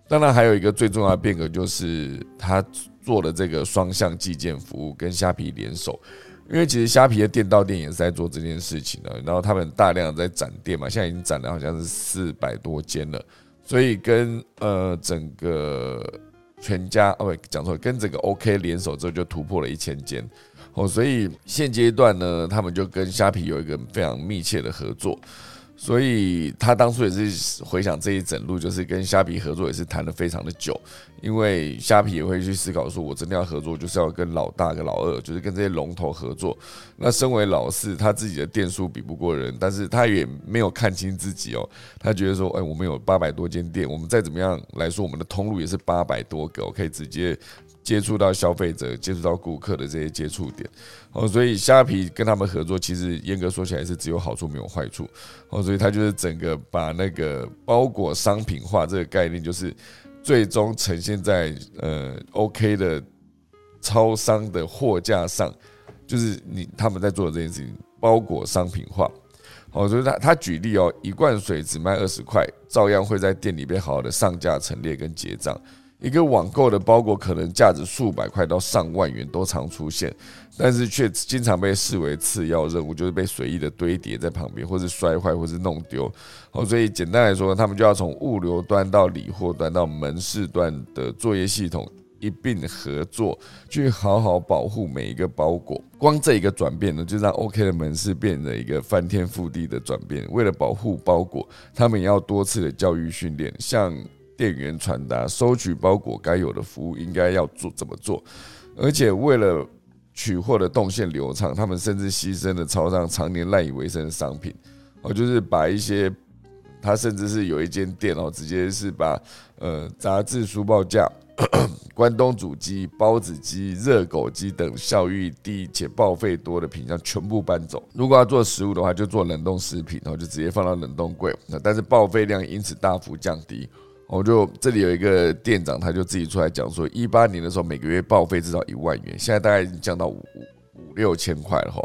当然，还有一个最重要的变革，就是他做的这个双向寄件服务，跟虾皮联手。因为其实虾皮的店到店也是在做这件事情的，然后他们大量在展店嘛，现在已经展了好像是四百多间了。所以跟呃整个全家哦不讲错，跟整个 OK 联手之后就突破了一千间。哦，所以现阶段呢，他们就跟虾皮有一个非常密切的合作。所以他当初也是回想这一整路，就是跟虾皮合作也是谈的非常的久，因为虾皮也会去思考说，我真的要合作，就是要跟老大跟老二，就是跟这些龙头合作。那身为老四，他自己的店数比不过人，但是他也没有看清自己哦，他觉得说，哎，我们有八百多间店，我们再怎么样来说，我们的通路也是八百多个，我可以直接。接触到消费者、接触到顾客的这些接触点，哦，所以虾皮跟他们合作，其实严格说起来是只有好处没有坏处，哦，所以他就是整个把那个包裹商品化这个概念，就是最终呈现在呃 OK 的超商的货架上，就是你他们在做的这件事情，包裹商品化，哦，所以他他举例哦，一罐水只卖二十块，照样会在店里边好好的上架陈列跟结账。一个网购的包裹可能价值数百块到上万元都常出现，但是却经常被视为次要任务，就是被随意的堆叠在旁边，或是摔坏，或是弄丢。哦，所以简单来说，他们就要从物流端到理货端到门市端的作业系统一并合作，去好好保护每一个包裹。光这一个转变呢，就让 OK 的门市变得一个翻天覆地的转变。为了保护包裹，他们也要多次的教育训练，像。店员传达收取包裹该有的服务应该要做怎么做，而且为了取货的动线流畅，他们甚至牺牲了超商常年赖以为生的商品，哦，就是把一些他甚至是有一间店哦，直接是把呃杂志、书报架、关东煮机、包子机、热狗机等效率低且报废多的品项全部搬走。如果要做食物的话，就做冷冻食品，然后就直接放到冷冻柜，那但是报废量因此大幅降低。我就这里有一个店长，他就自己出来讲说，一八年的时候每个月报废至少一万元，现在大概已经降到五五六千块了哈。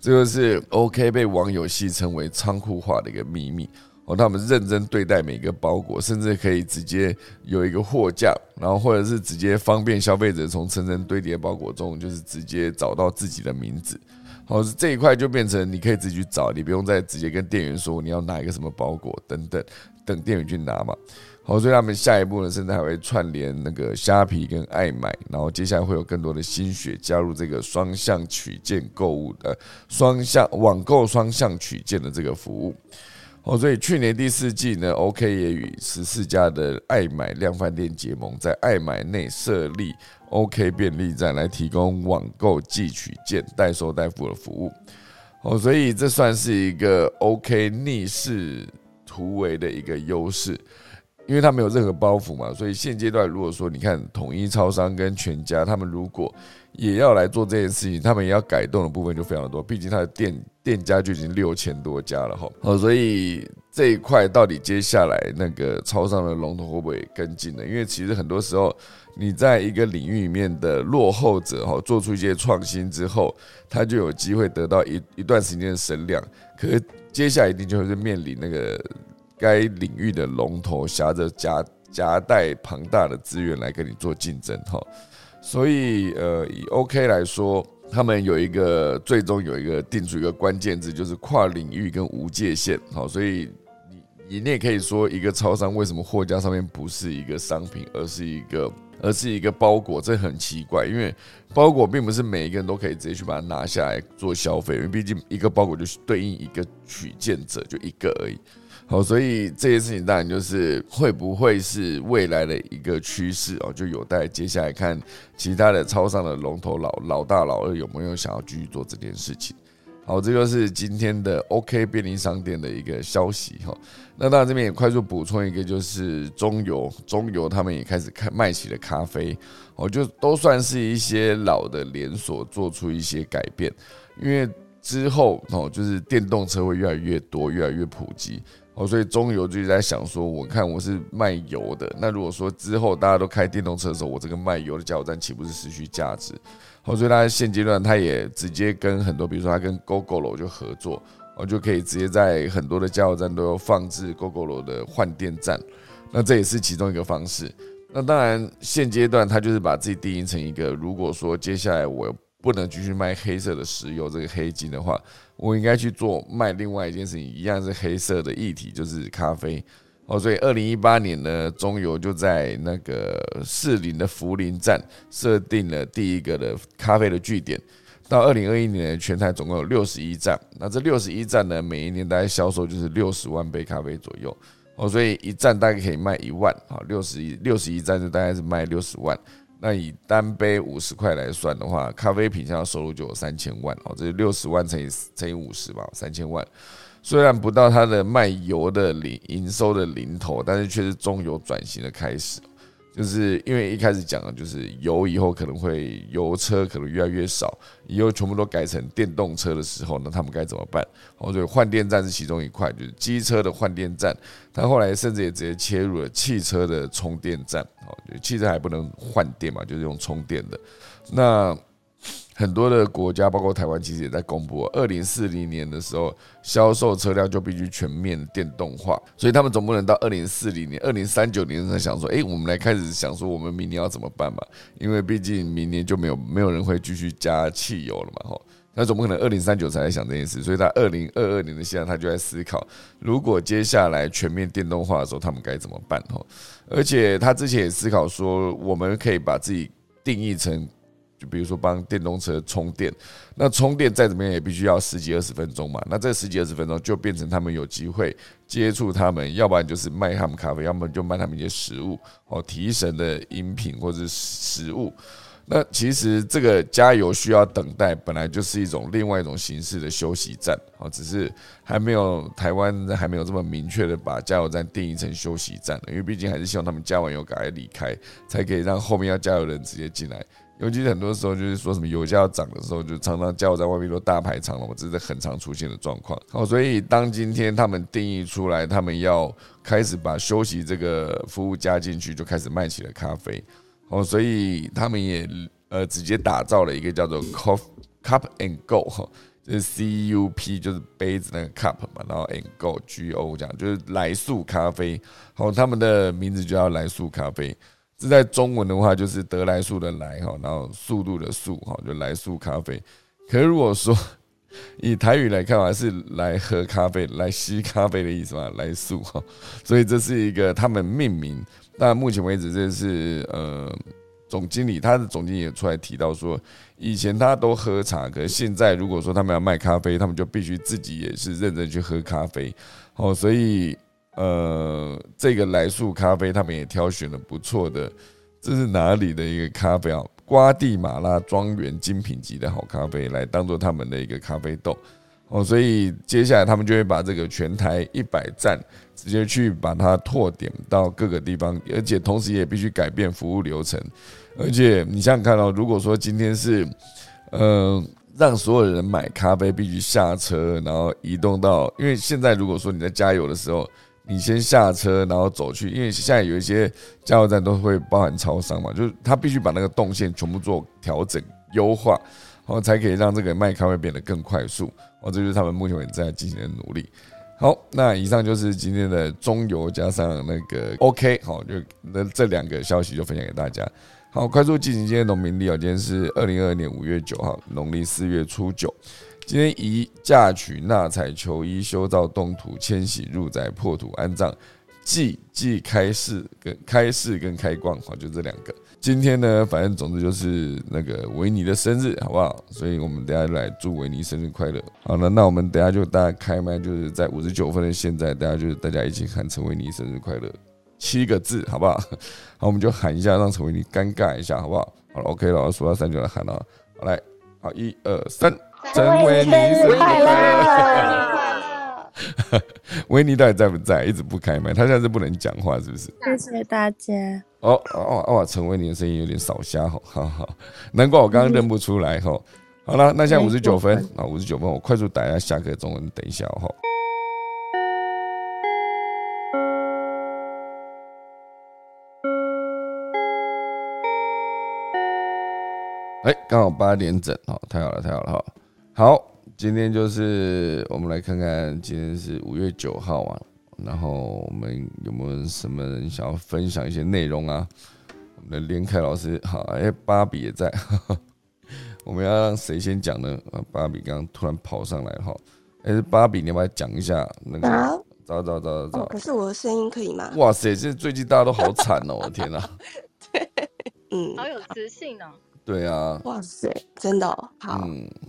这个是 OK 被网友戏称为仓库化的一个秘密哦。他们认真对待每个包裹，甚至可以直接有一个货架，然后或者是直接方便消费者从层层堆叠包裹中，就是直接找到自己的名字。好，这一块就变成你可以自己去找，你不用再直接跟店员说你要拿一个什么包裹等等，等店员去拿嘛。好，所以他们下一步呢，甚至还会串联那个虾皮跟爱买，然后接下来会有更多的心血加入这个双向取件购物的双向网购双向取件的这个服务。哦，所以去年第四季呢，OK 也与十四家的爱买量贩店结盟，在爱买内设立 OK 便利站，来提供网购寄取件、代收代付的服务。哦，所以这算是一个 OK 逆势突围的一个优势。因为他没有任何包袱嘛，所以现阶段如果说你看统一超商跟全家，他们如果也要来做这件事情，他们也要改动的部分就非常多，毕竟他的店店家就已经六千多家了哈。哦，所以这一块到底接下来那个超商的龙头会不会跟进呢？因为其实很多时候你在一个领域里面的落后者哈，做出一些创新之后，他就有机会得到一一段时间的声量，可是接下来一定就会是面临那个。该领域的龙头挟着夹夹带庞大的资源来跟你做竞争哈，所以呃以 OK 来说，他们有一个最终有一个定出一个关键字，就是跨领域跟无界限好，所以你你也可以说，一个超商为什么货架上面不是一个商品，而是一个而是一个包裹？这很奇怪，因为包裹并不是每一个人都可以直接去把它拿下来做消费，因为毕竟一个包裹就是对应一个取件者，就一个而已。好，所以这件事情当然就是会不会是未来的一个趋势哦，就有待接下来看其他的超商的龙头老老大老二有没有想要继续做这件事情。好，这就是今天的 OK 便利商店的一个消息哈。那当然这边也快速补充一个，就是中油，中油他们也开始开卖起了咖啡，哦，就都算是一些老的连锁做出一些改变，因为之后哦，就是电动车会越来越多，越来越普及。哦，所以中油就在想说，我看我是卖油的，那如果说之后大家都开电动车的时候，我这个卖油的加油站岂不是失去价值？哦，所以他现阶段他也直接跟很多，比如说他跟 GoGo 就合作，哦，就可以直接在很多的加油站都有放置 GoGo 的换电站，那这也是其中一个方式。那当然现阶段他就是把自己定义成一个，如果说接下来我。不能继续卖黑色的石油这个黑金的话，我应该去做卖另外一件事情，一样是黑色的液体，就是咖啡。哦，所以二零一八年呢，中油就在那个士林的福林站设定了第一个的咖啡的据点。到二零二一年，全台总共有六十一站。那这六十一站呢，每一年大概销售就是六十万杯咖啡左右。哦，所以一站大概可以卖一万。好，六十一六十一站就大概是卖六十万。那以单杯五十块来算的话，咖啡品项收入就有三千万哦，这是六十万乘以乘以五十吧，三千万。虽然不到它的卖油的零营收的零头，但是却是中油转型的开始。就是因为一开始讲的，就是油以后可能会油车可能越来越少，以后全部都改成电动车的时候，那他们该怎么办？哦，所以换电站是其中一块，就是机车的换电站。他后来甚至也直接切入了汽车的充电站。哦，就汽车还不能换电嘛，就是用充电的。那很多的国家，包括台湾，其实也在公布，二零四零年的时候，销售车辆就必须全面电动化。所以他们总不能到二零四零年、二零三九年才想说，哎，我们来开始想说，我们明年要怎么办嘛？因为毕竟明年就没有没有人会继续加汽油了嘛，吼。那总不可能二零三九才来想这件事。所以他二零二二年的现在，他就在思考，如果接下来全面电动化的时候，他们该怎么办？吼。而且他之前也思考说，我们可以把自己定义成。比如说帮电动车充电，那充电再怎么样也必须要十几二十分钟嘛。那这十几二十分钟就变成他们有机会接触他们，要不然就是卖他们咖啡，要么就卖他们一些食物哦，提神的饮品或者是食物。那其实这个加油需要等待，本来就是一种另外一种形式的休息站哦，只是还没有台湾还没有这么明确的把加油站定义成休息站因为毕竟还是希望他们加完油赶快离开，才可以让后面要加油的人直接进来。尤其很多时候就是说什么油价要涨的时候，就常常加油在外面都大排长龙，这是很常出现的状况。好，所以当今天他们定义出来，他们要开始把休息这个服务加进去，就开始卖起了咖啡。好，所以他们也呃直接打造了一个叫做 Cup Cup and Go 哈，就是 C U P 就是杯子那个 cup 嘛，然后 and Go G O 这样就是来速咖啡。好，他们的名字就叫来速咖啡。是在中文的话，就是得来速的来哈，然后速度的速哈，就来速咖啡。可是如果说以台语来看，还是来喝咖啡、来吸咖啡的意思嘛，来速哈。所以这是一个他们命名。但目前为止，这是呃总经理，他的总经理也出来提到说，以前他都喝茶，可是现在如果说他们要卖咖啡，他们就必须自己也是认真去喝咖啡。哦，所以。呃，这个来速咖啡他们也挑选了不错的，这是哪里的一个咖啡啊？瓜地马拉庄园精品级的好咖啡来当做他们的一个咖啡豆哦，所以接下来他们就会把这个全台一百站直接去把它拓点到各个地方，而且同时也必须改变服务流程，而且你想想看哦，如果说今天是呃让所有人买咖啡必须下车，然后移动到，因为现在如果说你在加油的时候。你先下车，然后走去，因为现在有一些加油站都会包含超商嘛，就是他必须把那个动线全部做调整优化，然后才可以让这个卖咖啡变得更快速。哦，这就是他们目前为止在进行的努力。好，那以上就是今天的中油加上那个 OK，好，就那这两个消息就分享给大家。好，快速进行今天农民历啊，今天是二零二二年五月九号，农历四月初九。今天宜嫁娶、纳采、求医、修造、动土、迁徙、入宅、破土、安葬、祭祭、开市跟开市跟开光，好，就这两个。今天呢，反正总之就是那个维尼的生日，好不好？所以我们等下来祝维尼生日快乐。好了，那我们等下就大家开麦，就是在五十九分的现在，大家就是大家一起喊陈维尼生日快乐。七个字，好不好？好，我们就喊一下，让陈维尼尴尬一下，好不好？好了，OK 了，数到三就来喊了。好，来，好，一二三，陈维尼生日快乐！维尼到底在不在？一直不开麦，他现在是不能讲话，是不是？谢谢大家。哦哦哦，陈维尼的声音有点少瞎，哈，好好，难怪我刚刚认不出来，哈。好了，那现在五十九分啊，五十九分，我快速打一下下课中文，等一下，哈。哎，刚好八点整，好，太好了，太好了，哈。好，今天就是我们来看看，今天是五月九号啊，然后我们有没有什么人想要分享一些内容啊？我们的连凯老师，好，哎，芭比也在，我们要让谁先讲呢？啊，芭比刚刚突然跑上来，哈，哎，芭比，你要不要讲一下那个？找找找找找。可是我的声音可以吗？哇塞，这最近大家都好惨哦，我的天哪！对，嗯，好有磁性哦。对啊，哇塞，真的好，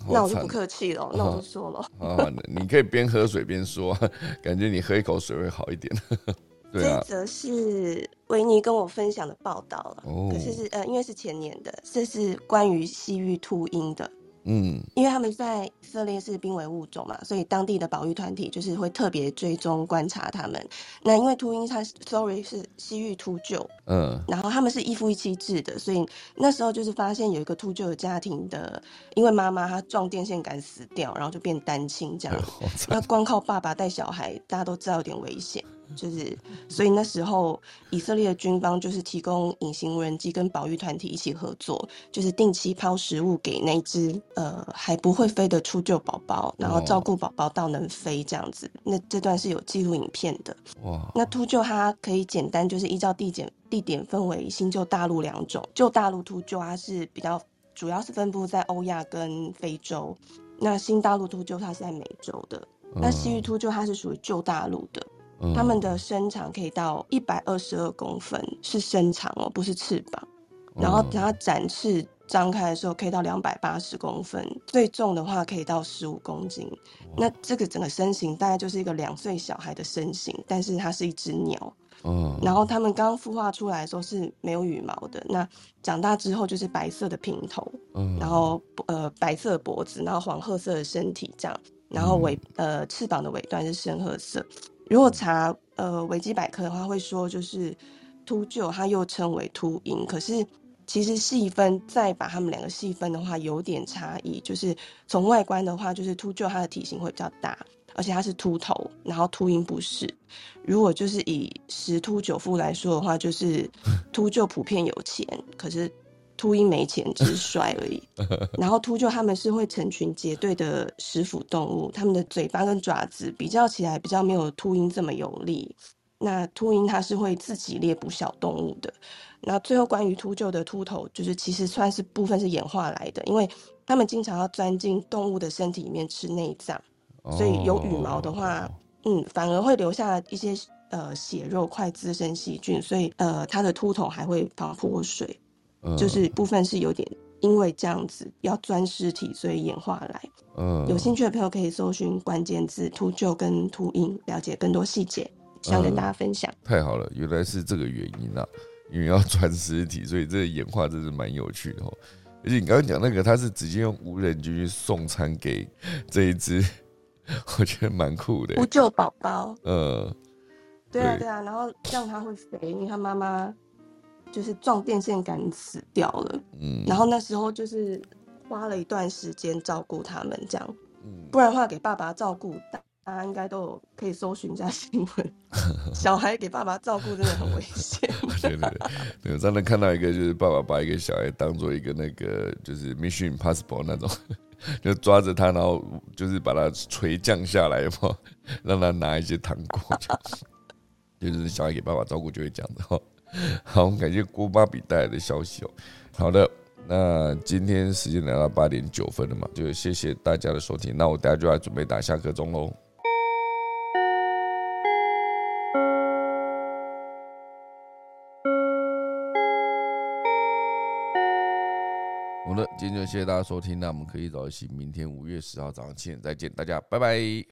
那我就不客气了，那我就说了。好，你可以边喝水边说，感觉你喝一口水会好一点。对啊，这则是维尼跟我分享的报道了，可是是呃，因为是前年的，这是关于西域秃鹰的。嗯，因为他们在以色列是濒危物种嘛，所以当地的保育团体就是会特别追踪观察他们。那因为秃鹰它，sorry 是西域秃鹫，嗯，然后他们是一夫一妻制的，所以那时候就是发现有一个秃鹫的家庭的，因为妈妈她撞电线杆死掉，然后就变单亲这样，那光靠爸爸带小孩，大家都知道有点危险。就是，所以那时候以色列的军方就是提供隐形无人机跟保育团体一起合作，就是定期抛食物给那只呃还不会飞的秃鹫宝宝，然后照顾宝宝到能飞这样子。那这段是有记录影片的。哇！那秃鹫它可以简单就是依照地点地点分为新旧大陆两种。旧大陆秃鹫它是比较主要是分布在欧亚跟非洲，那新大陆秃鹫它是在美洲的。那西域秃鹫它是属于旧大陆的。它们的身长可以到一百二十二公分，是身长哦，不是翅膀。然后等它展翅张开的时候，可以到两百八十公分，最重的话可以到十五公斤。那这个整个身形大概就是一个两岁小孩的身形，但是它是一只鸟。嗯。然后它们刚孵化出来的时候是没有羽毛的，那长大之后就是白色的平头，嗯，然后呃白色脖子，然后黄褐色的身体这样，然后尾呃翅膀的尾端是深褐色。如果查呃维基百科的话，会说就是秃鹫，它又称为秃鹰。可是其实细分再把它们两个细分的话，有点差异。就是从外观的话，就是秃鹫它的体型会比较大，而且它是秃头，然后秃鹰不是。如果就是以十秃九富来说的话，就是 秃鹫普遍有钱，可是。秃鹰没钱，只是帅而已。然后秃鹫它们是会成群结队的食腐动物，它们的嘴巴跟爪子比较起来比较没有秃鹰这么有力。那秃鹰它是会自己猎捕小动物的。那最后关于秃鹫的秃头，就是其实算是部分是演化来的，因为它们经常要钻进动物的身体里面吃内脏，所以有羽毛的话，嗯，反而会留下一些呃血肉块滋生细菌，所以呃它的秃头还会防泼水。就是部分是有点因为这样子要钻尸体，所以演化来。嗯，有兴趣的朋友可以搜寻关键字“秃鹫”跟“秃鹰”，了解更多细节，想跟大家分享。太好了，原来是这个原因啊！因为要钻尸体，所以这个演化真是蛮有趣的哦。而且你刚刚讲那个，他是直接用无人机去送餐给这一只，我觉得蛮酷的。秃鹫宝宝，嗯，对啊对啊，然后这样它会肥，因为它妈妈。就是撞电线杆死掉了，嗯，然后那时候就是花了一段时间照顾他们，这样，嗯，不然的话给爸爸照顾，大家应该都有可以搜寻一下新闻。小孩给爸爸照顾真的很危险。对对对，我刚才看到一个，就是爸爸把一个小孩当做一个那个就是 Mission Impossible 那种，就抓着他，然后就是把他垂降下来嘛，让他拿一些糖果，就是小孩给爸爸照顾就会这样的哈。好，感谢郭巴比带来的消息哦。好的，那今天时间来到八点九分了嘛，就谢谢大家的收听。那我等下就要准备打下课钟喽。好的，今天就谢谢大家收听。那我们可以早一起，明天五月十号早上七点再见，大家拜拜。